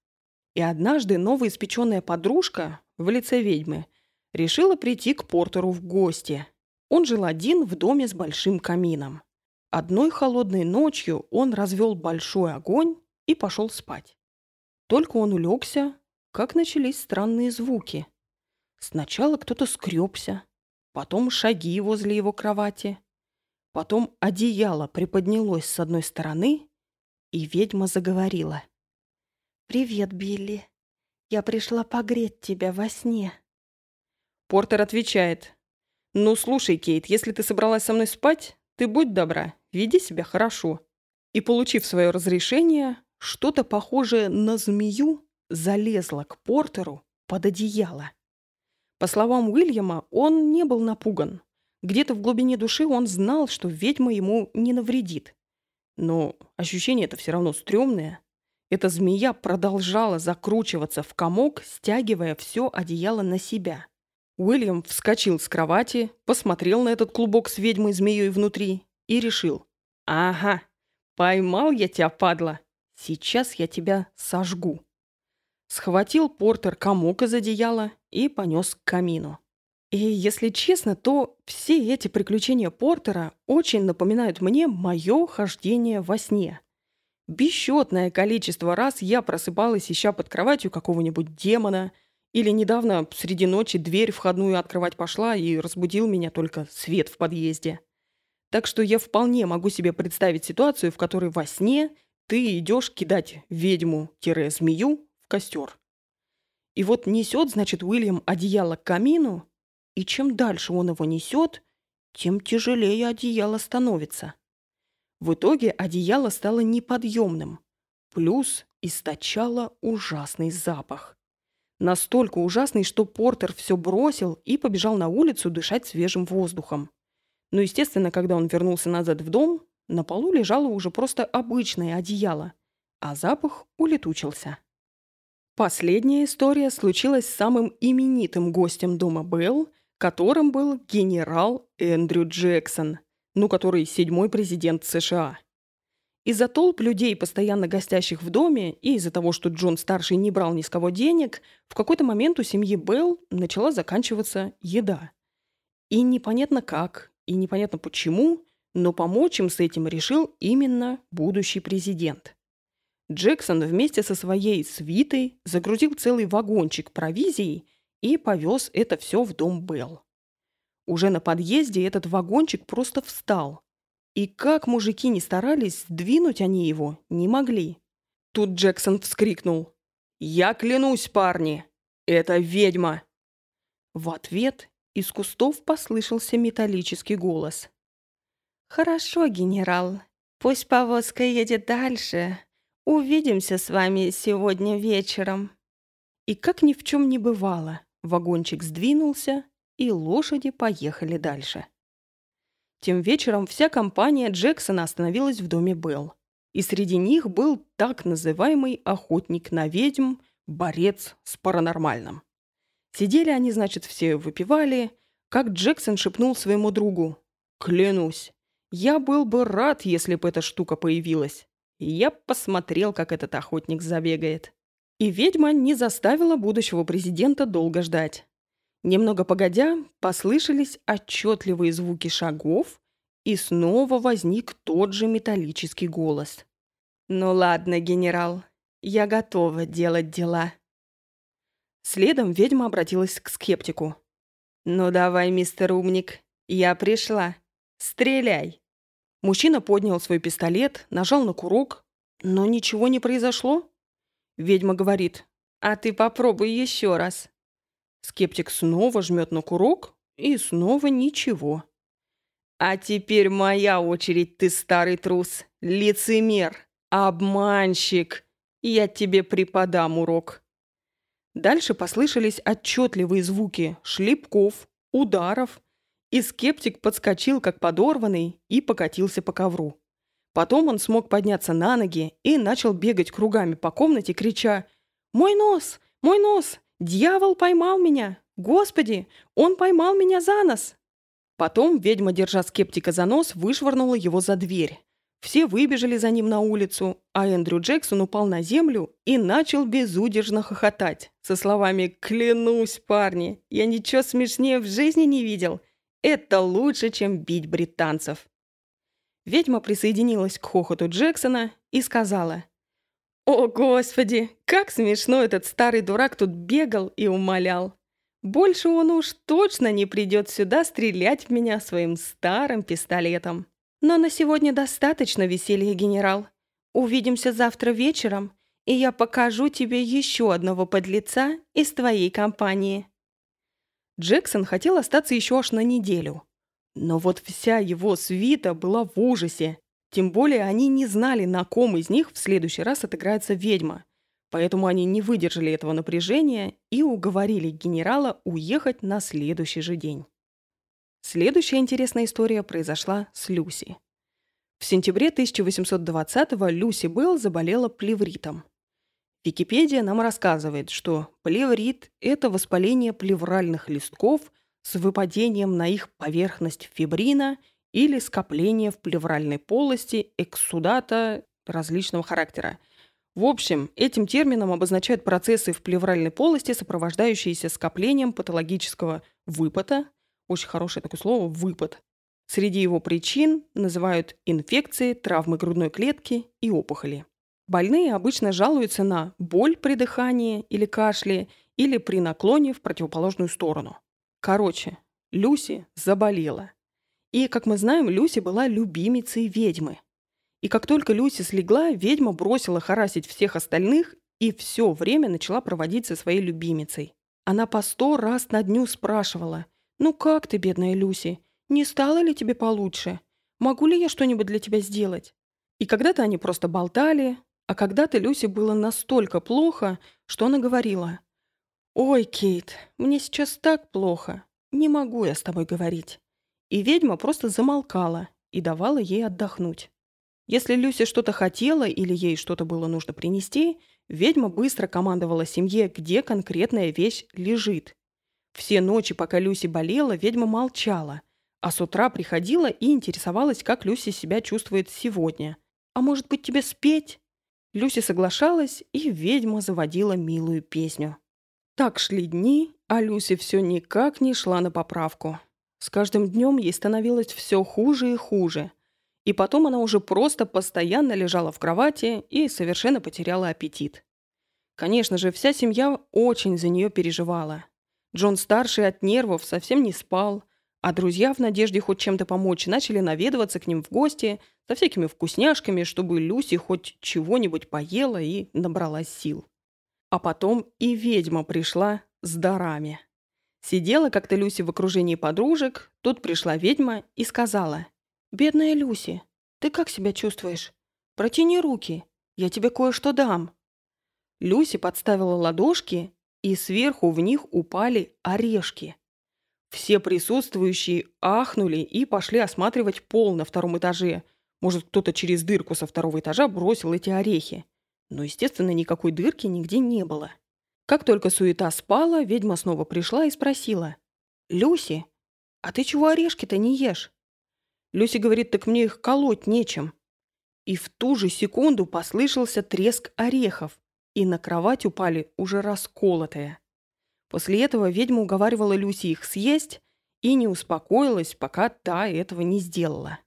И однажды новоиспеченная подружка в лице ведьмы решила прийти к Портеру в гости. Он жил один в доме с большим камином. Одной холодной ночью он развел большой огонь и пошел спать. Только он улегся, как начались странные звуки. Сначала кто-то скребся, потом шаги возле его кровати, потом одеяло приподнялось с одной стороны, и ведьма заговорила. «Привет, Билли. Я пришла погреть тебя во сне». Портер отвечает. «Ну, слушай, Кейт, если ты собралась со мной спать, ты будь добра, веди себя хорошо». И, получив свое разрешение, что-то похожее на змею залезло к Портеру под одеяло. По словам Уильяма, он не был напуган. Где-то в глубине души он знал, что ведьма ему не навредит. Но ощущение это все равно стрёмное. Эта змея продолжала закручиваться в комок, стягивая все одеяло на себя. Уильям вскочил с кровати, посмотрел на этот клубок с ведьмой-змеей внутри и решил. «Ага, поймал я тебя, падла. Сейчас я тебя сожгу». Схватил Портер комок из одеяла и понес к камину. И, если честно, то все эти приключения Портера очень напоминают мне мое хождение во сне. Бесчетное количество раз я просыпалась, ища под кроватью какого-нибудь демона, или недавно среди ночи дверь входную открывать пошла и разбудил меня только свет в подъезде. Так что я вполне могу себе представить ситуацию, в которой во сне ты идешь кидать ведьму-змею в костер. И вот несет, значит, Уильям одеяло к камину, и чем дальше он его несет, тем тяжелее одеяло становится. В итоге одеяло стало неподъемным. Плюс источало ужасный запах. Настолько ужасный, что Портер все бросил и побежал на улицу дышать свежим воздухом. Но, естественно, когда он вернулся назад в дом, на полу лежало уже просто обычное одеяло, а запах улетучился. Последняя история случилась с самым именитым гостем дома Белл, которым был генерал Эндрю Джексон – ну, который седьмой президент США. Из-за толп людей, постоянно гостящих в доме, и из-за того, что Джон-старший не брал ни с кого денег, в какой-то момент у семьи Белл начала заканчиваться еда. И непонятно как, и непонятно почему, но помочь им с этим решил именно будущий президент. Джексон вместе со своей свитой загрузил целый вагончик провизией и повез это все в дом Белл. Уже на подъезде этот вагончик просто встал. И как мужики не старались, сдвинуть они его не могли. Тут Джексон вскрикнул. «Я клянусь, парни! Это ведьма!» В ответ из кустов послышался металлический голос. «Хорошо, генерал. Пусть повозка едет дальше. Увидимся с вами сегодня вечером». И как ни в чем не бывало, вагончик сдвинулся, и лошади поехали дальше. Тем вечером вся компания Джексона остановилась в доме Белл. И среди них был так называемый охотник на ведьм, борец с паранормальным. Сидели они, значит, все выпивали, как Джексон шепнул своему другу. «Клянусь, я был бы рад, если бы эта штука появилась. И я посмотрел, как этот охотник забегает». И ведьма не заставила будущего президента долго ждать. Немного погодя, послышались отчетливые звуки шагов, и снова возник тот же металлический голос. «Ну ладно, генерал, я готова делать дела». Следом ведьма обратилась к скептику. «Ну давай, мистер умник, я пришла. Стреляй!» Мужчина поднял свой пистолет, нажал на курок, но ничего не произошло. Ведьма говорит, «А ты попробуй еще раз». Скептик снова жмет на курок, и снова ничего. «А теперь моя очередь, ты старый трус, лицемер, обманщик. Я тебе преподам урок». Дальше послышались отчетливые звуки шлепков, ударов, и скептик подскочил, как подорванный, и покатился по ковру. Потом он смог подняться на ноги и начал бегать кругами по комнате, крича «Мой нос! Мой нос! Дьявол поймал меня! Господи! Он поймал меня за нос!» Потом ведьма, держа скептика за нос, вышвырнула его за дверь. Все выбежали за ним на улицу, а Эндрю Джексон упал на землю и начал безудержно хохотать, со словами «Клянусь, парни, я ничего смешнее в жизни не видел. Это лучше, чем бить британцев». Ведьма присоединилась к хохоту Джексона и сказала «О, Господи, как смешно этот старый дурак тут бегал и умолял. Больше он уж точно не придет сюда стрелять в меня своим старым пистолетом». Но на сегодня достаточно веселья, генерал. Увидимся завтра вечером, и я покажу тебе еще одного подлеца из твоей компании». Джексон хотел остаться еще аж на неделю. Но вот вся его свита была в ужасе. Тем более они не знали, на ком из них в следующий раз отыграется ведьма. Поэтому они не выдержали этого напряжения и уговорили генерала уехать на следующий же день. Следующая интересная история произошла с Люси. В сентябре 1820-го Люси Белл заболела плевритом. Википедия нам рассказывает, что плеврит – это воспаление плевральных листков с выпадением на их поверхность фибрина или скопление в плевральной полости экссудата различного характера. В общем, этим термином обозначают процессы в плевральной полости, сопровождающиеся скоплением патологического выпота – очень хорошее такое слово, выпад. Среди его причин называют инфекции, травмы грудной клетки и опухоли. Больные обычно жалуются на боль при дыхании или кашле или при наклоне в противоположную сторону. Короче, Люси заболела. И, как мы знаем, Люси была любимицей ведьмы. И как только Люси слегла, ведьма бросила харасить всех остальных и все время начала проводить со своей любимицей. Она по сто раз на дню спрашивала – «Ну как ты, бедная Люси? Не стало ли тебе получше? Могу ли я что-нибудь для тебя сделать?» И когда-то они просто болтали, а когда-то Люси было настолько плохо, что она говорила. «Ой, Кейт, мне сейчас так плохо. Не могу я с тобой говорить». И ведьма просто замолкала и давала ей отдохнуть. Если Люси что-то хотела или ей что-то было нужно принести, ведьма быстро командовала семье, где конкретная вещь лежит, все ночи, пока Люси болела, ведьма молчала, а с утра приходила и интересовалась, как Люси себя чувствует сегодня. «А может быть, тебе спеть?» Люси соглашалась, и ведьма заводила милую песню. Так шли дни, а Люси все никак не шла на поправку. С каждым днем ей становилось все хуже и хуже. И потом она уже просто постоянно лежала в кровати и совершенно потеряла аппетит. Конечно же, вся семья очень за нее переживала. Джон-старший от нервов совсем не спал, а друзья в надежде хоть чем-то помочь начали наведываться к ним в гости со всякими вкусняшками, чтобы Люси хоть чего-нибудь поела и набралась сил. А потом и ведьма пришла с дарами. Сидела как-то Люси в окружении подружек, тут пришла ведьма и сказала, «Бедная Люси, ты как себя чувствуешь? Протяни руки, я тебе кое-что дам». Люси подставила ладошки и сверху в них упали орешки. Все присутствующие ахнули и пошли осматривать пол на втором этаже. Может, кто-то через дырку со второго этажа бросил эти орехи. Но, естественно, никакой дырки нигде не было. Как только суета спала, ведьма снова пришла и спросила. «Люси, а ты чего орешки-то не ешь?» Люси говорит, так мне их колоть нечем. И в ту же секунду послышался треск орехов, и на кровать упали уже расколотые. После этого ведьма уговаривала Люси их съесть и не успокоилась, пока та этого не сделала.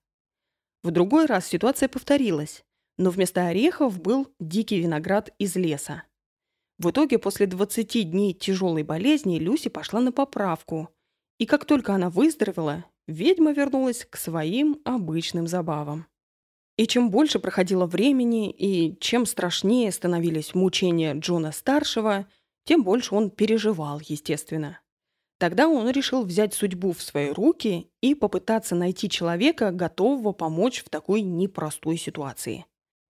В другой раз ситуация повторилась, но вместо орехов был дикий виноград из леса. В итоге после 20 дней тяжелой болезни Люси пошла на поправку, и как только она выздоровела, ведьма вернулась к своим обычным забавам. И чем больше проходило времени, и чем страшнее становились мучения Джона-старшего, тем больше он переживал, естественно. Тогда он решил взять судьбу в свои руки и попытаться найти человека, готового помочь в такой непростой ситуации.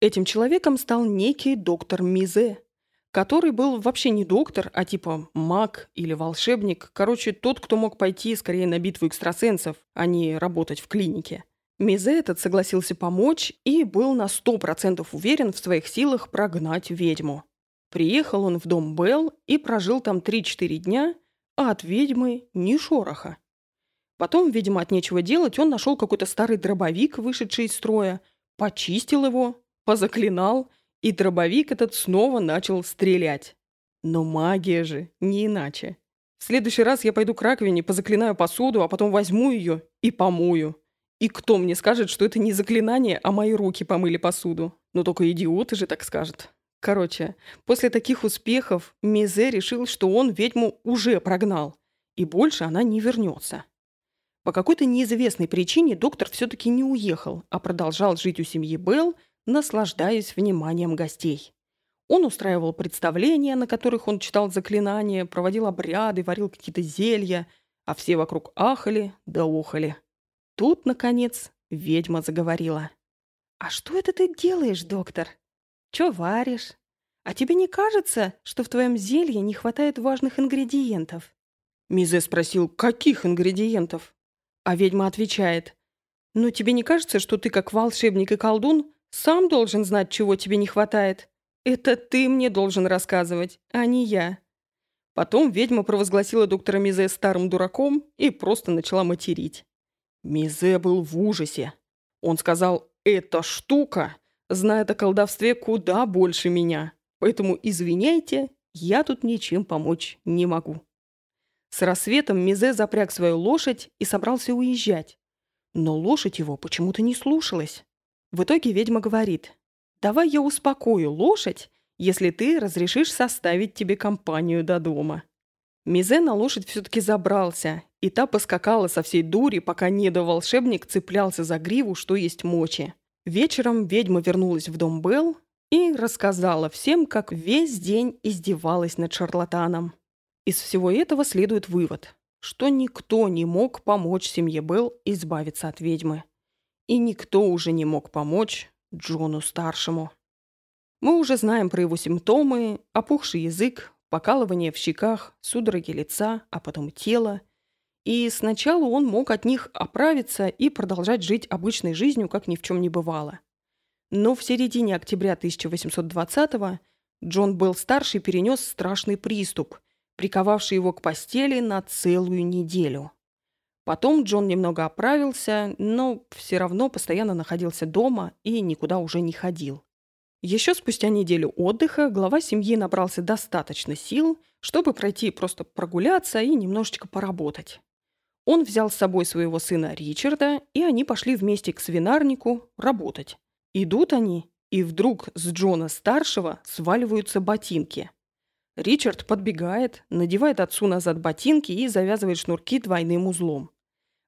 Этим человеком стал некий доктор Мизе, который был вообще не доктор, а типа маг или волшебник. Короче, тот, кто мог пойти скорее на битву экстрасенсов, а не работать в клинике. Мизе этот согласился помочь и был на сто процентов уверен в своих силах прогнать ведьму. Приехал он в дом Белл и прожил там 3-4 дня, а от ведьмы ни шороха. Потом, видимо, от нечего делать, он нашел какой-то старый дробовик, вышедший из строя, почистил его, позаклинал, и дробовик этот снова начал стрелять. Но магия же, не иначе. В следующий раз я пойду к раковине, позаклинаю посуду, а потом возьму ее и помою. И кто мне скажет, что это не заклинание, а мои руки помыли посуду? Ну только идиоты же так скажут. Короче, после таких успехов Мизе решил, что он ведьму уже прогнал, и больше она не вернется. По какой-то неизвестной причине доктор все-таки не уехал, а продолжал жить у семьи Белл, наслаждаясь вниманием гостей. Он устраивал представления, на которых он читал заклинания, проводил обряды, варил какие-то зелья, а все вокруг ахали да охали. Тут, наконец, ведьма заговорила. «А что это ты делаешь, доктор? Чё варишь? А тебе не кажется, что в твоем зелье не хватает важных ингредиентов?» Мизе спросил, каких ингредиентов? А ведьма отвечает, «Ну тебе не кажется, что ты, как волшебник и колдун, сам должен знать, чего тебе не хватает? Это ты мне должен рассказывать, а не я». Потом ведьма провозгласила доктора Мизе старым дураком и просто начала материть. Мизе был в ужасе. Он сказал, «Эта штука знает о колдовстве куда больше меня, поэтому извиняйте, я тут ничем помочь не могу». С рассветом Мизе запряг свою лошадь и собрался уезжать. Но лошадь его почему-то не слушалась. В итоге ведьма говорит, «Давай я успокою лошадь, если ты разрешишь составить тебе компанию до дома». Мизе на лошадь все-таки забрался и та поскакала со всей дури, пока недоволшебник цеплялся за гриву, что есть мочи. Вечером ведьма вернулась в дом Белл и рассказала всем, как весь день издевалась над шарлатаном. Из всего этого следует вывод, что никто не мог помочь семье Белл избавиться от ведьмы. И никто уже не мог помочь Джону-старшему. Мы уже знаем про его симптомы, опухший язык, покалывание в щеках, судороги лица, а потом тело – и сначала он мог от них оправиться и продолжать жить обычной жизнью, как ни в чем не бывало. Но в середине октября 1820-го Джон Белл-старший перенес страшный приступ, приковавший его к постели на целую неделю. Потом Джон немного оправился, но все равно постоянно находился дома и никуда уже не ходил. Еще спустя неделю отдыха глава семьи набрался достаточно сил, чтобы пройти просто прогуляться и немножечко поработать. Он взял с собой своего сына Ричарда, и они пошли вместе к свинарнику работать. Идут они, и вдруг с Джона-старшего сваливаются ботинки. Ричард подбегает, надевает отцу назад ботинки и завязывает шнурки двойным узлом.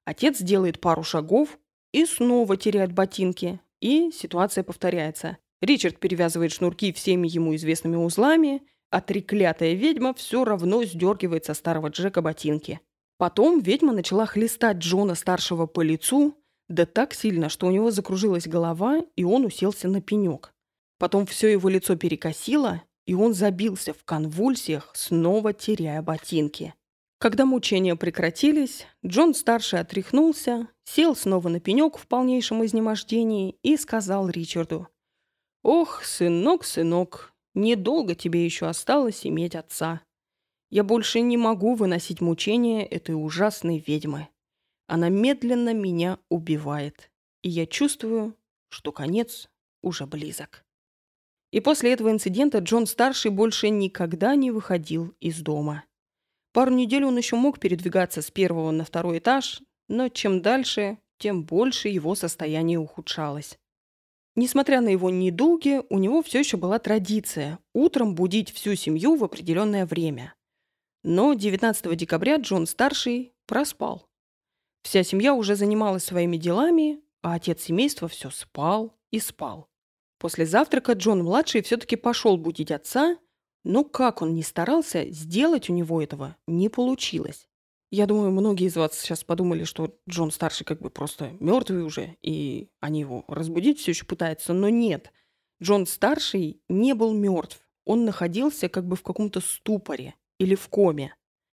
Отец делает пару шагов и снова теряет ботинки, и ситуация повторяется. Ричард перевязывает шнурки всеми ему известными узлами, а треклятая ведьма все равно сдергивает со старого Джека ботинки. Потом ведьма начала хлестать Джона-старшего по лицу, да так сильно, что у него закружилась голова, и он уселся на пенек. Потом все его лицо перекосило, и он забился в конвульсиях, снова теряя ботинки. Когда мучения прекратились, Джон-старший отряхнулся, сел снова на пенек в полнейшем изнемождении и сказал Ричарду, «Ох, сынок, сынок, недолго тебе еще осталось иметь отца. Я больше не могу выносить мучения этой ужасной ведьмы. Она медленно меня убивает, и я чувствую, что конец уже близок. И после этого инцидента Джон-старший больше никогда не выходил из дома. Пару недель он еще мог передвигаться с первого на второй этаж, но чем дальше, тем больше его состояние ухудшалось. Несмотря на его недуги, у него все еще была традиция утром будить всю семью в определенное время. Но 19 декабря Джон-старший проспал. Вся семья уже занималась своими делами, а отец семейства все спал и спал. После завтрака Джон-младший все-таки пошел будить отца, но как он ни старался, сделать у него этого не получилось. Я думаю, многие из вас сейчас подумали, что Джон-старший как бы просто мертвый уже, и они его разбудить все еще пытаются, но нет. Джон-старший не был мертв. Он находился как бы в каком-то ступоре или в коме.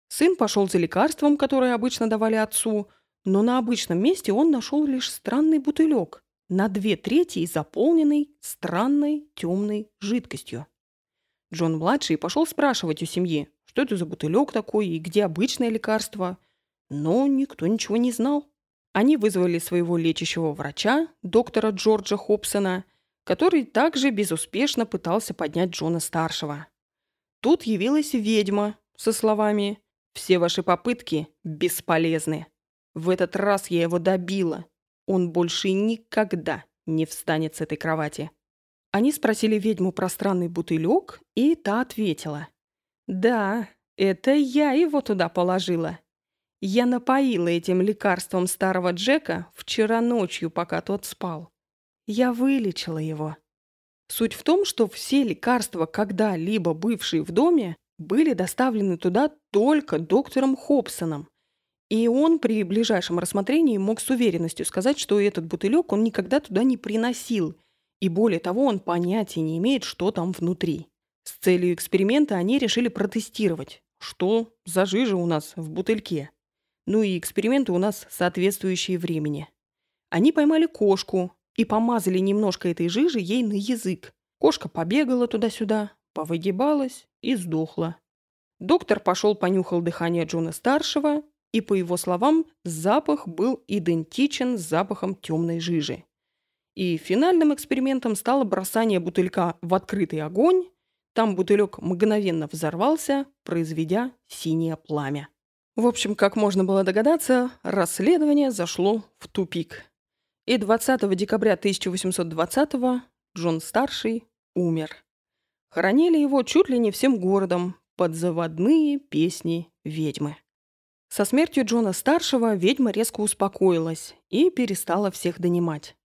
Сын пошел за лекарством, которое обычно давали отцу, но на обычном месте он нашел лишь странный бутылек, на две трети заполненный странной темной жидкостью. Джон-младший пошел спрашивать у семьи, что это за бутылек такой и где обычное лекарство, но никто ничего не знал. Они вызвали своего лечащего врача, доктора Джорджа Хобсона, который также безуспешно пытался поднять Джона-старшего. Тут явилась ведьма со словами «Все ваши попытки бесполезны. В этот раз я его добила, он больше никогда не встанет с этой кровати. Они спросили ведьму про странный бутылек, и та ответила. «Да, это я его туда положила. Я напоила этим лекарством старого Джека вчера ночью, пока тот спал. Я вылечила его». Суть в том, что все лекарства, когда-либо бывшие в доме, были доставлены туда только доктором Хобсоном, и он при ближайшем рассмотрении мог с уверенностью сказать, что этот бутылек он никогда туда не приносил, и более того, он понятия не имеет, что там внутри. С целью эксперимента они решили протестировать, что за жижа у нас в бутыльке. Ну и эксперименты у нас соответствующие времени. Они поймали кошку и помазали немножко этой жижи ей на язык. Кошка побегала туда-сюда, повыгибалась и сдохла. Доктор пошел понюхал дыхание Джона-старшего и, по его словам, запах был идентичен с запахом темной жижи. И финальным экспериментом стало бросание бутылька в открытый огонь. Там бутылек мгновенно взорвался, произведя синее пламя. В общем, как можно было догадаться, расследование зашло в тупик. И 20 декабря 1820 Джон-старший умер. Хоронили его чуть ли не всем городом под заводные песни ведьмы. Со смертью Джона-старшего ведьма резко успокоилась и перестала всех донимать.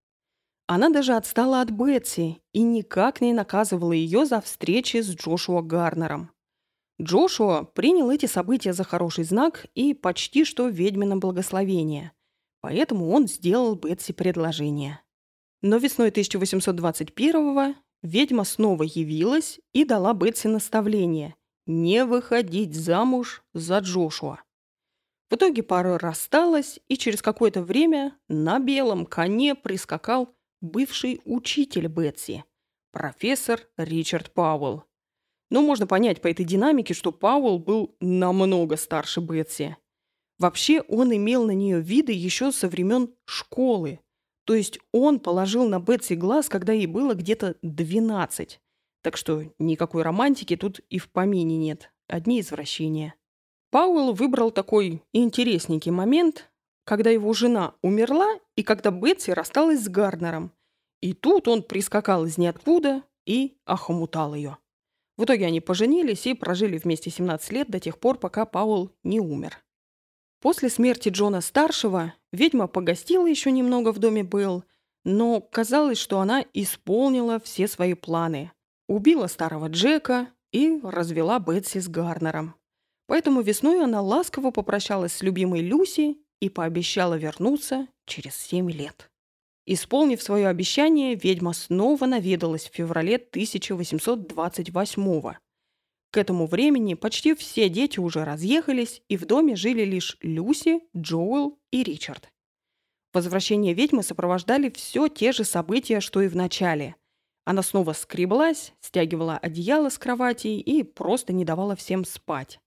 Она даже отстала от Бетси и никак не наказывала ее за встречи с Джошуа Гарнером. Джошуа принял эти события за хороший знак и почти что ведьмино благословение, поэтому он сделал Бетси предложение. Но весной 1821-го ведьма снова явилась и дала Бетси наставление не выходить замуж за Джошуа. В итоге пара рассталась, и через какое-то время на белом коне прискакал бывший учитель Бетси, профессор Ричард Пауэлл. Но можно понять по этой динамике, что Пауэлл был намного старше Бетси. Вообще он имел на нее виды еще со времен школы. То есть он положил на Бетси глаз, когда ей было где-то 12. Так что никакой романтики тут и в помине нет. Одни извращения. Пауэлл выбрал такой интересненький момент, когда его жена умерла и когда Бетси рассталась с Гарднером. И тут он прискакал из ниоткуда и охомутал ее. В итоге они поженились и прожили вместе 17 лет до тех пор, пока Пауэлл не умер. После смерти Джона-старшего ведьма погостила еще немного в доме Белл, но казалось, что она исполнила все свои планы. Убила старого Джека и развела Бетси с Гарнером. Поэтому весной она ласково попрощалась с любимой Люси и пообещала вернуться через семь лет. Исполнив свое обещание, ведьма снова наведалась в феврале 1828 -го. К этому времени почти все дети уже разъехались, и в доме жили лишь Люси, Джоэл и Ричард. Возвращение ведьмы сопровождали все те же события, что и в начале. Она снова скреблась, стягивала одеяло с кровати и просто не давала всем спать.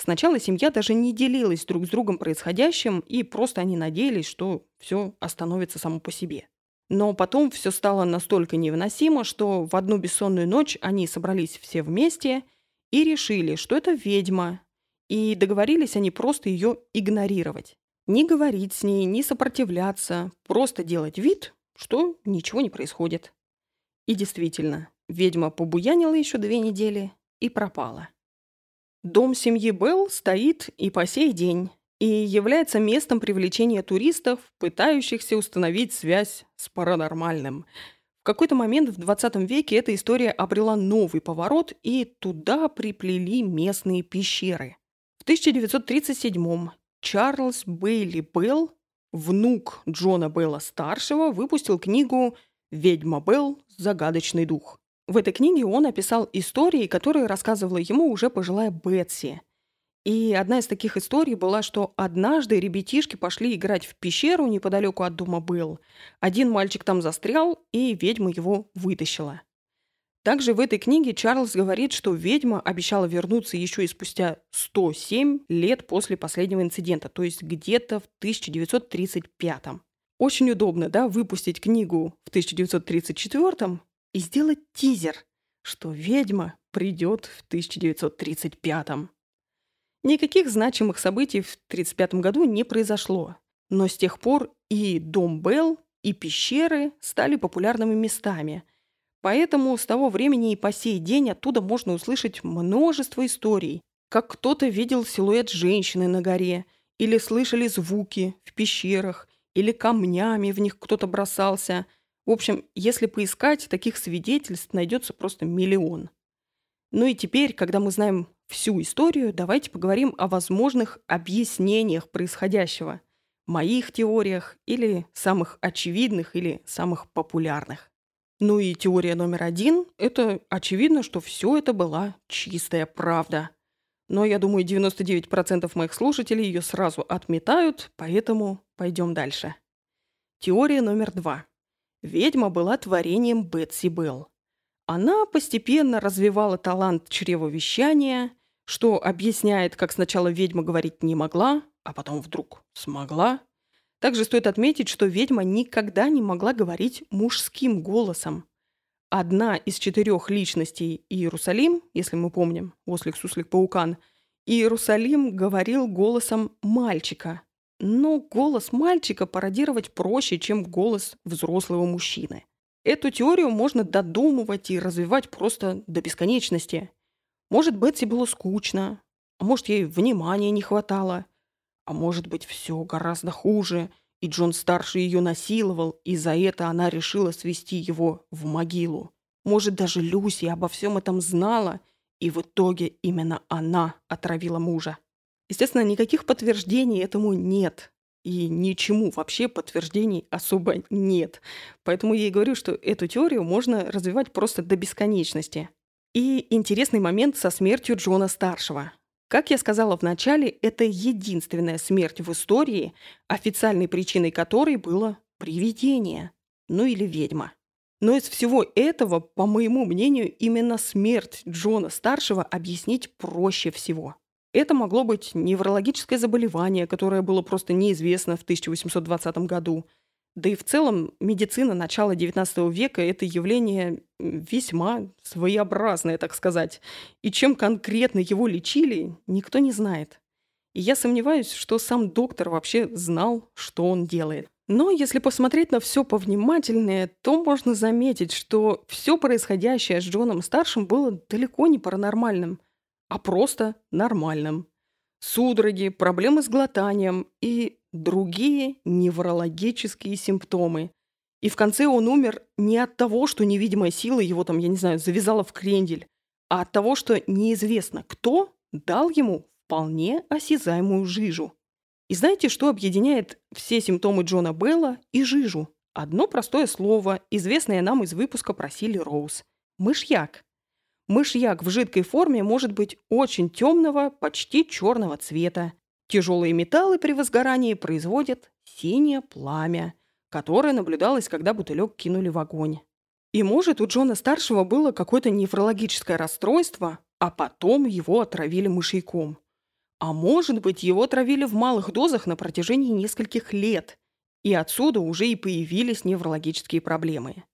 Сначала семья даже не делилась друг с другом происходящим, и просто они надеялись, что все остановится само по себе. Но потом все стало настолько невыносимо, что в одну бессонную ночь они собрались все вместе и решили, что это ведьма, и договорились они просто ее игнорировать. Не говорить с ней, не сопротивляться, просто делать вид, что ничего не происходит. И действительно, ведьма побуянила еще две недели и пропала. Дом семьи Белл стоит и по сей день, и является местом привлечения туристов, пытающихся установить связь с паранормальным. В какой-то момент в 20 веке эта история обрела новый поворот, и туда приплели местные пещеры. В 1937 Чарльз Бейли Белл, внук Джона Белла-старшего, выпустил книгу «Ведьма Белл. Загадочный дух». В этой книге он описал истории, которые рассказывала ему уже пожилая Бетси – и одна из таких историй была, что однажды ребятишки пошли играть в пещеру неподалеку от дома был. Один мальчик там застрял, и ведьма его вытащила. Также в этой книге Чарльз говорит, что ведьма обещала вернуться еще и спустя 107 лет после последнего инцидента, то есть где-то в 1935. Очень удобно, да, выпустить книгу в 1934 и сделать тизер, что ведьма придет в 1935. Никаких значимых событий в 1935 году не произошло, но с тех пор и дом Белл, и пещеры стали популярными местами. Поэтому с того времени и по сей день оттуда можно услышать множество историй, как кто-то видел силуэт женщины на горе, или слышали звуки в пещерах, или камнями в них кто-то бросался. В общем, если поискать, таких свидетельств найдется просто миллион. Ну и теперь, когда мы знаем всю историю, давайте поговорим о возможных объяснениях происходящего, моих теориях или самых очевидных или самых популярных. Ну и теория номер один – это очевидно, что все это была чистая правда. Но я думаю, 99% моих слушателей ее сразу отметают, поэтому пойдем дальше. Теория номер два. Ведьма была творением Бетси Белл. Она постепенно развивала талант чревовещания, что объясняет, как сначала ведьма говорить не могла, а потом вдруг смогла. Также стоит отметить, что ведьма никогда не могла говорить мужским голосом. Одна из четырех личностей Иерусалим, если мы помним, ослик, суслик, паукан, Иерусалим говорил голосом мальчика. Но голос мальчика пародировать проще, чем голос взрослого мужчины. Эту теорию можно додумывать и развивать просто до бесконечности. Может, Бетси было скучно, а может, ей внимания не хватало, а может быть, все гораздо хуже, и Джон старший ее насиловал, и за это она решила свести его в могилу. Может, даже Люси обо всем этом знала, и в итоге именно она отравила мужа. Естественно, никаких подтверждений этому нет. И ничему вообще подтверждений особо [LAUGHS] нет. Поэтому я и говорю, что эту теорию можно развивать просто до бесконечности. И интересный момент со смертью Джона-старшего. Как я сказала в начале, это единственная смерть в истории, официальной причиной которой было привидение, ну или ведьма. Но из всего этого, по моему мнению, именно смерть Джона-старшего объяснить проще всего. Это могло быть неврологическое заболевание, которое было просто неизвестно в 1820 году – да и в целом медицина начала XIX века – это явление весьма своеобразное, так сказать. И чем конкретно его лечили, никто не знает. И я сомневаюсь, что сам доктор вообще знал, что он делает. Но если посмотреть на все повнимательнее, то можно заметить, что все происходящее с Джоном Старшим было далеко не паранормальным, а просто нормальным. Судороги, проблемы с глотанием и другие неврологические симптомы. И в конце он умер не от того, что невидимая сила его там, я не знаю, завязала в крендель, а от того, что неизвестно кто дал ему вполне осязаемую жижу. И знаете, что объединяет все симптомы Джона Белла и жижу? Одно простое слово, известное нам из выпуска про Сили Роуз. Мышьяк. Мышьяк в жидкой форме может быть очень темного, почти черного цвета. Тяжелые металлы при возгорании производят синее пламя, которое наблюдалось, когда бутылек кинули в огонь. И может, у Джона-старшего было какое-то неврологическое расстройство, а потом его отравили мышьяком. А может быть, его отравили в малых дозах на протяжении нескольких лет. И отсюда уже и появились неврологические проблемы.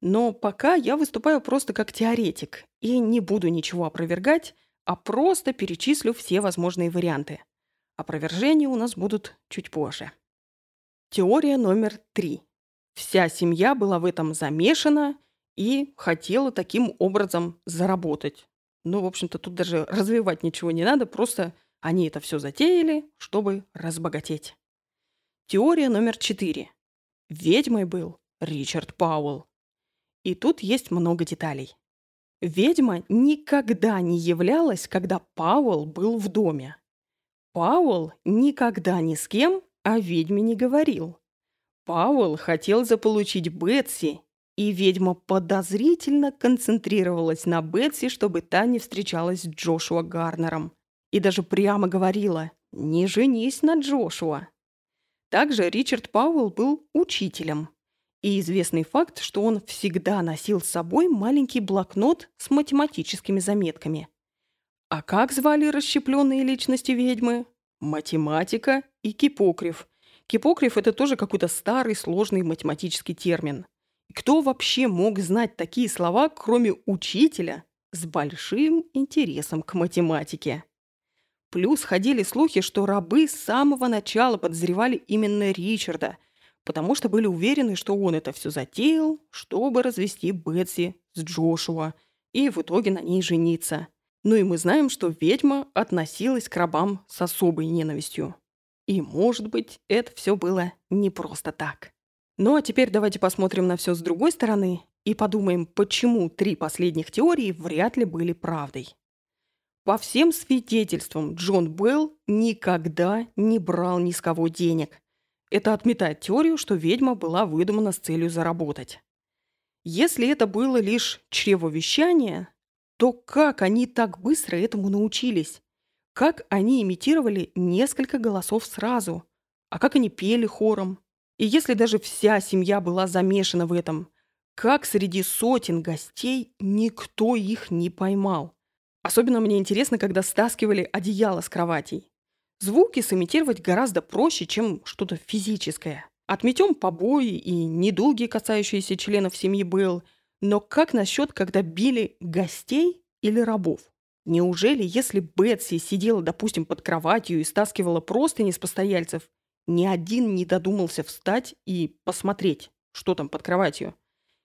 Но пока я выступаю просто как теоретик и не буду ничего опровергать, а просто перечислю все возможные варианты. Опровержения у нас будут чуть позже. Теория номер три. Вся семья была в этом замешана и хотела таким образом заработать. Ну, в общем-то, тут даже развивать ничего не надо, просто они это все затеяли, чтобы разбогатеть. Теория номер четыре. Ведьмой был Ричард Пауэлл. И тут есть много деталей. Ведьма никогда не являлась, когда Пауэлл был в доме. Пауэлл никогда ни с кем о ведьме не говорил. Пауэлл хотел заполучить Бетси, и ведьма подозрительно концентрировалась на Бетси, чтобы та не встречалась с Джошуа Гарнером. И даже прямо говорила «Не женись на Джошуа». Также Ричард Пауэлл был учителем. И известный факт, что он всегда носил с собой маленький блокнот с математическими заметками. А как звали расщепленные личности ведьмы? Математика и кипокрив. Кипокрив – это тоже какой-то старый сложный математический термин. Кто вообще мог знать такие слова, кроме учителя, с большим интересом к математике? Плюс ходили слухи, что рабы с самого начала подозревали именно Ричарда, потому что были уверены, что он это все затеял, чтобы развести Бетси с Джошуа и в итоге на ней жениться. Ну и мы знаем, что ведьма относилась к рабам с особой ненавистью. И, может быть, это все было не просто так. Ну а теперь давайте посмотрим на все с другой стороны и подумаем, почему три последних теории вряд ли были правдой. По всем свидетельствам, Джон Белл никогда не брал ни с кого денег. Это отметает теорию, что ведьма была выдумана с целью заработать. Если это было лишь чревовещание, то как они так быстро этому научились? Как они имитировали несколько голосов сразу? А как они пели хором? И если даже вся семья была замешана в этом, как среди сотен гостей никто их не поймал? Особенно мне интересно, когда стаскивали одеяло с кроватей. Звуки сымитировать гораздо проще, чем что-то физическое. Отметем побои и недуги, касающиеся членов семьи Белл, но как насчет, когда били гостей или рабов? Неужели, если Бетси сидела, допустим, под кроватью и стаскивала простыни с постояльцев, ни один не додумался встать и посмотреть, что там под кроватью?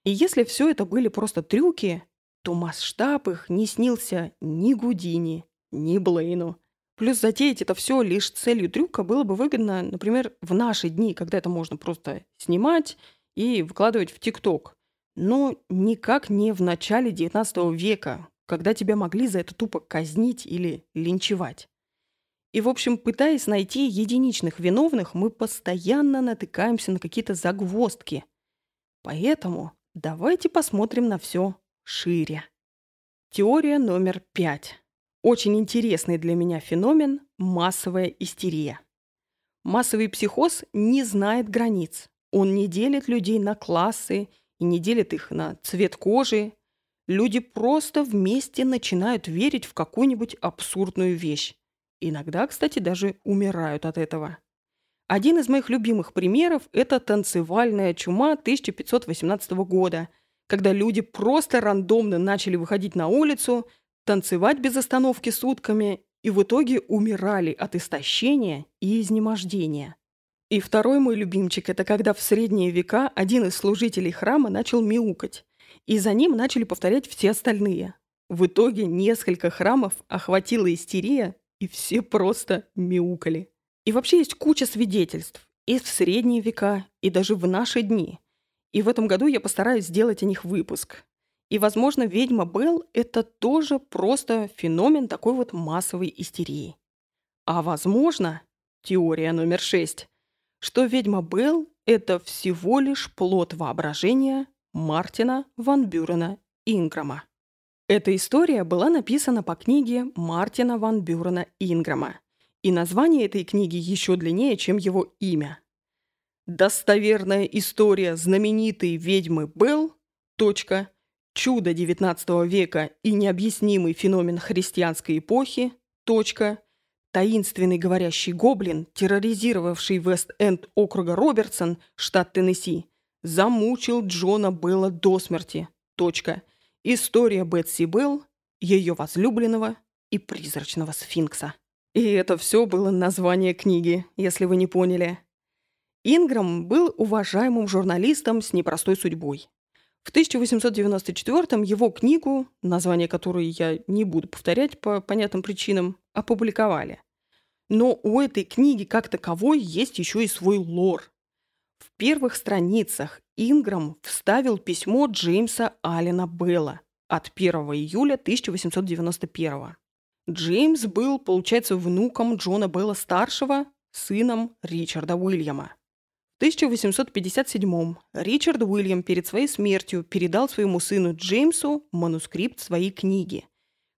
И если все это были просто трюки, то масштаб их не снился ни Гудини, ни Блейну. Плюс затеять это все лишь целью трюка было бы выгодно, например, в наши дни, когда это можно просто снимать и выкладывать в ТикТок. Но никак не в начале 19 века, когда тебя могли за это тупо казнить или линчевать. И, в общем, пытаясь найти единичных виновных, мы постоянно натыкаемся на какие-то загвоздки. Поэтому давайте посмотрим на все шире. Теория номер пять. Очень интересный для меня феномен – массовая истерия. Массовый психоз не знает границ. Он не делит людей на классы и не делит их на цвет кожи. Люди просто вместе начинают верить в какую-нибудь абсурдную вещь. Иногда, кстати, даже умирают от этого. Один из моих любимых примеров – это танцевальная чума 1518 года – когда люди просто рандомно начали выходить на улицу, танцевать без остановки сутками и в итоге умирали от истощения и изнемождения. И второй мой любимчик – это когда в средние века один из служителей храма начал мяукать, и за ним начали повторять все остальные. В итоге несколько храмов охватила истерия, и все просто мяукали. И вообще есть куча свидетельств и в средние века, и даже в наши дни – и в этом году я постараюсь сделать о них выпуск. И, возможно, ведьма Белл – это тоже просто феномен такой вот массовой истерии. А возможно, теория номер шесть, что ведьма Белл – это всего лишь плод воображения Мартина Ван Бюрена Инграма. Эта история была написана по книге Мартина Ван Бюрена Инграма, и название этой книги еще длиннее, чем его имя – Достоверная история знаменитой ведьмы Белл. Точка. Чудо XIX века и необъяснимый феномен христианской эпохи. Точка. таинственный говорящий гоблин, терроризировавший Вест-Энд округа Робертсон, штат Теннесси, замучил Джона Белла до смерти. Точка. История Бетси Белл, ее возлюбленного и призрачного сфинкса. И это все было название книги, если вы не поняли. Инграм был уважаемым журналистом с непростой судьбой. В 1894 его книгу, название которой я не буду повторять по понятным причинам, опубликовали. Но у этой книги как таковой есть еще и свой лор. В первых страницах Инграм вставил письмо Джеймса Аллена Белла от 1 июля 1891. Джеймс был, получается, внуком Джона Белла-старшего, сыном Ричарда Уильяма. В 1857 Ричард Уильям перед своей смертью передал своему сыну Джеймсу манускрипт своей книги,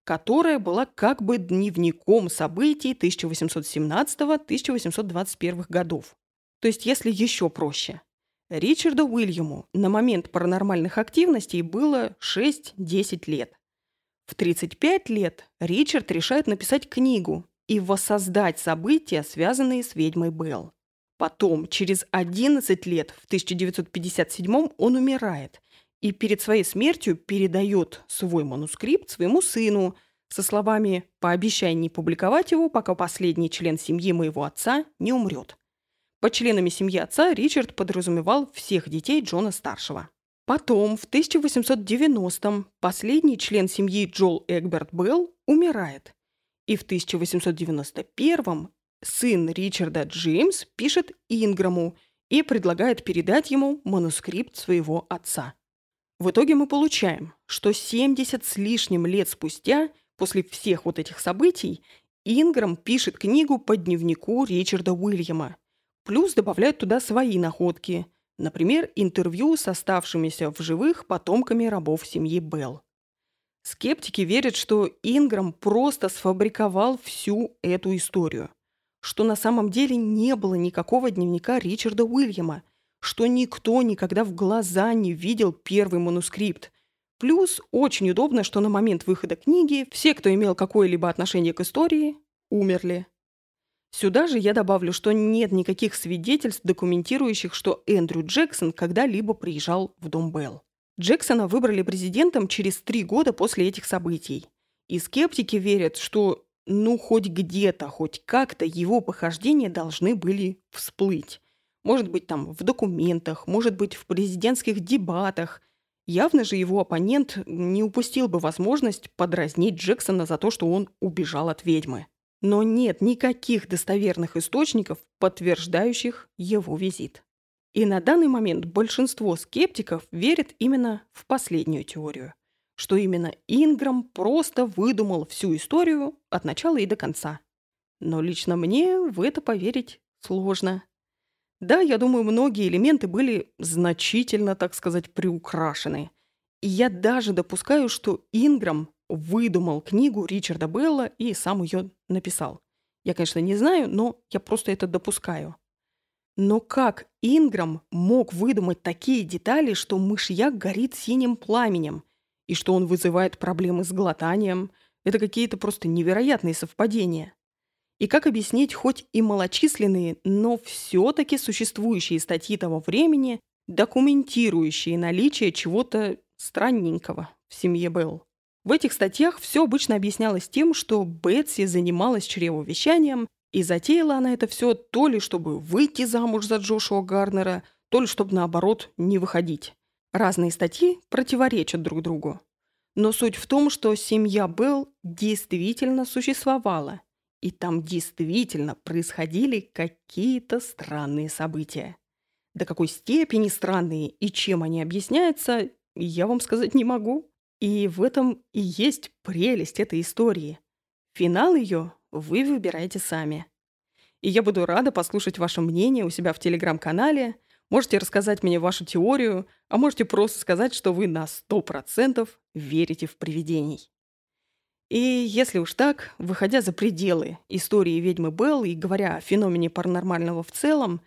которая была как бы дневником событий 1817-1821 годов. То есть, если еще проще. Ричарду Уильяму на момент паранормальных активностей было 6-10 лет. В 35 лет Ричард решает написать книгу и воссоздать события, связанные с ведьмой Белл. Потом, через 11 лет, в 1957 он умирает и перед своей смертью передает свой манускрипт своему сыну со словами «Пообещай не публиковать его, пока последний член семьи моего отца не умрет». По членами семьи отца Ричард подразумевал всех детей Джона Старшего. Потом, в 1890-м, последний член семьи Джол Эгберт Белл умирает. И в 1891-м сын Ричарда Джеймс пишет Инграму и предлагает передать ему манускрипт своего отца. В итоге мы получаем, что 70 с лишним лет спустя, после всех вот этих событий, Инграм пишет книгу по дневнику Ричарда Уильяма. Плюс добавляет туда свои находки, например, интервью с оставшимися в живых потомками рабов семьи Белл. Скептики верят, что Инграм просто сфабриковал всю эту историю что на самом деле не было никакого дневника Ричарда Уильяма, что никто никогда в глаза не видел первый манускрипт. Плюс очень удобно, что на момент выхода книги все, кто имел какое-либо отношение к истории, умерли. Сюда же я добавлю, что нет никаких свидетельств, документирующих, что Эндрю Джексон когда-либо приезжал в дом Белл. Джексона выбрали президентом через три года после этих событий. И скептики верят, что ну, хоть где-то, хоть как-то его похождения должны были всплыть. Может быть, там в документах, может быть, в президентских дебатах. Явно же его оппонент не упустил бы возможность подразнить Джексона за то, что он убежал от ведьмы. Но нет никаких достоверных источников, подтверждающих его визит. И на данный момент большинство скептиков верит именно в последнюю теорию – что именно Инграм просто выдумал всю историю от начала и до конца. Но лично мне в это поверить сложно. Да, я думаю, многие элементы были значительно, так сказать, приукрашены. И я даже допускаю, что Инграм выдумал книгу Ричарда Белла и сам ее написал. Я, конечно, не знаю, но я просто это допускаю. Но как Инграм мог выдумать такие детали, что мышьяк горит синим пламенем, и что он вызывает проблемы с глотанием. Это какие-то просто невероятные совпадения. И как объяснить хоть и малочисленные, но все-таки существующие статьи того времени, документирующие наличие чего-то странненького в семье Белл? В этих статьях все обычно объяснялось тем, что Бетси занималась чревовещанием, и затеяла она это все то ли чтобы выйти замуж за Джошуа Гарнера, то ли чтобы наоборот не выходить. Разные статьи противоречат друг другу. Но суть в том, что семья Белл действительно существовала, и там действительно происходили какие-то странные события. До какой степени странные и чем они объясняются, я вам сказать не могу. И в этом и есть прелесть этой истории. Финал ее вы выбираете сами. И я буду рада послушать ваше мнение у себя в телеграм-канале – Можете рассказать мне вашу теорию, а можете просто сказать, что вы на 100% верите в привидений. И если уж так, выходя за пределы истории ведьмы Белл и говоря о феномене паранормального в целом,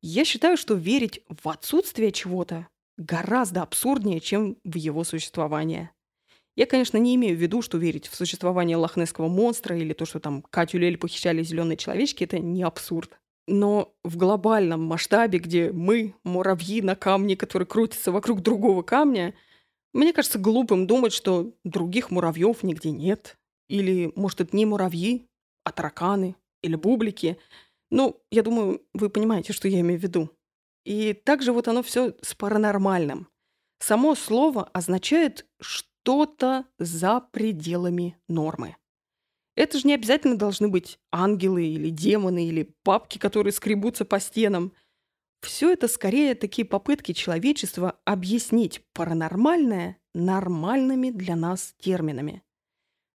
я считаю, что верить в отсутствие чего-то гораздо абсурднее, чем в его существование. Я, конечно, не имею в виду, что верить в существование лохнесского монстра или то, что там Катю Лель похищали зеленые человечки, это не абсурд. Но в глобальном масштабе, где мы, муравьи на камне, который крутится вокруг другого камня, мне кажется глупым думать, что других муравьев нигде нет. Или, может, это не муравьи, а тараканы или бублики. Ну, я думаю, вы понимаете, что я имею в виду. И также вот оно все с паранормальным. Само слово означает что-то за пределами нормы. Это же не обязательно должны быть ангелы или демоны или папки, которые скребутся по стенам. Все это скорее такие попытки человечества объяснить паранормальное нормальными для нас терминами.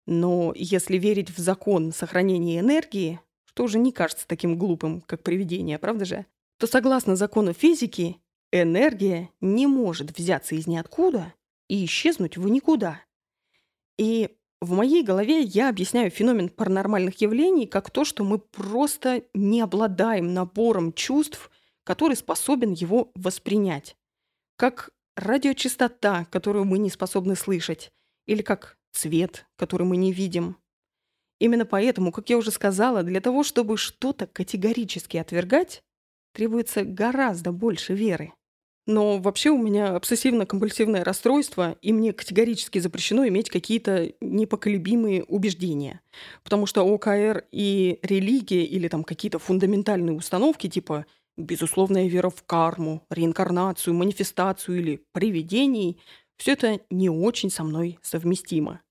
Но если верить в закон сохранения энергии, что уже не кажется таким глупым, как привидение, правда же, то согласно закону физики, энергия не может взяться из ниоткуда и исчезнуть в никуда. И в моей голове я объясняю феномен паранормальных явлений как то, что мы просто не обладаем набором чувств, который способен его воспринять. Как радиочастота, которую мы не способны слышать, или как цвет, который мы не видим. Именно поэтому, как я уже сказала, для того, чтобы что-то категорически отвергать, требуется гораздо больше веры. Но вообще у меня обсессивно-компульсивное расстройство, и мне категорически запрещено иметь какие-то непоколебимые убеждения. Потому что ОКР и религия или там какие-то фундаментальные установки типа безусловная вера в карму, реинкарнацию, манифестацию или привидений – все это не очень со мной совместимо.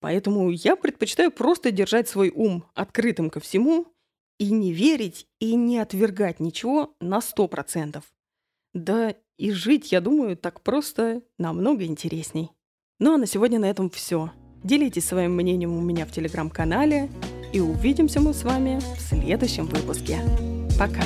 Поэтому я предпочитаю просто держать свой ум открытым ко всему и не верить и не отвергать ничего на сто процентов. Да и жить, я думаю, так просто намного интересней. Ну а на сегодня на этом все. Делитесь своим мнением у меня в телеграм-канале и увидимся мы с вами в следующем выпуске. Пока!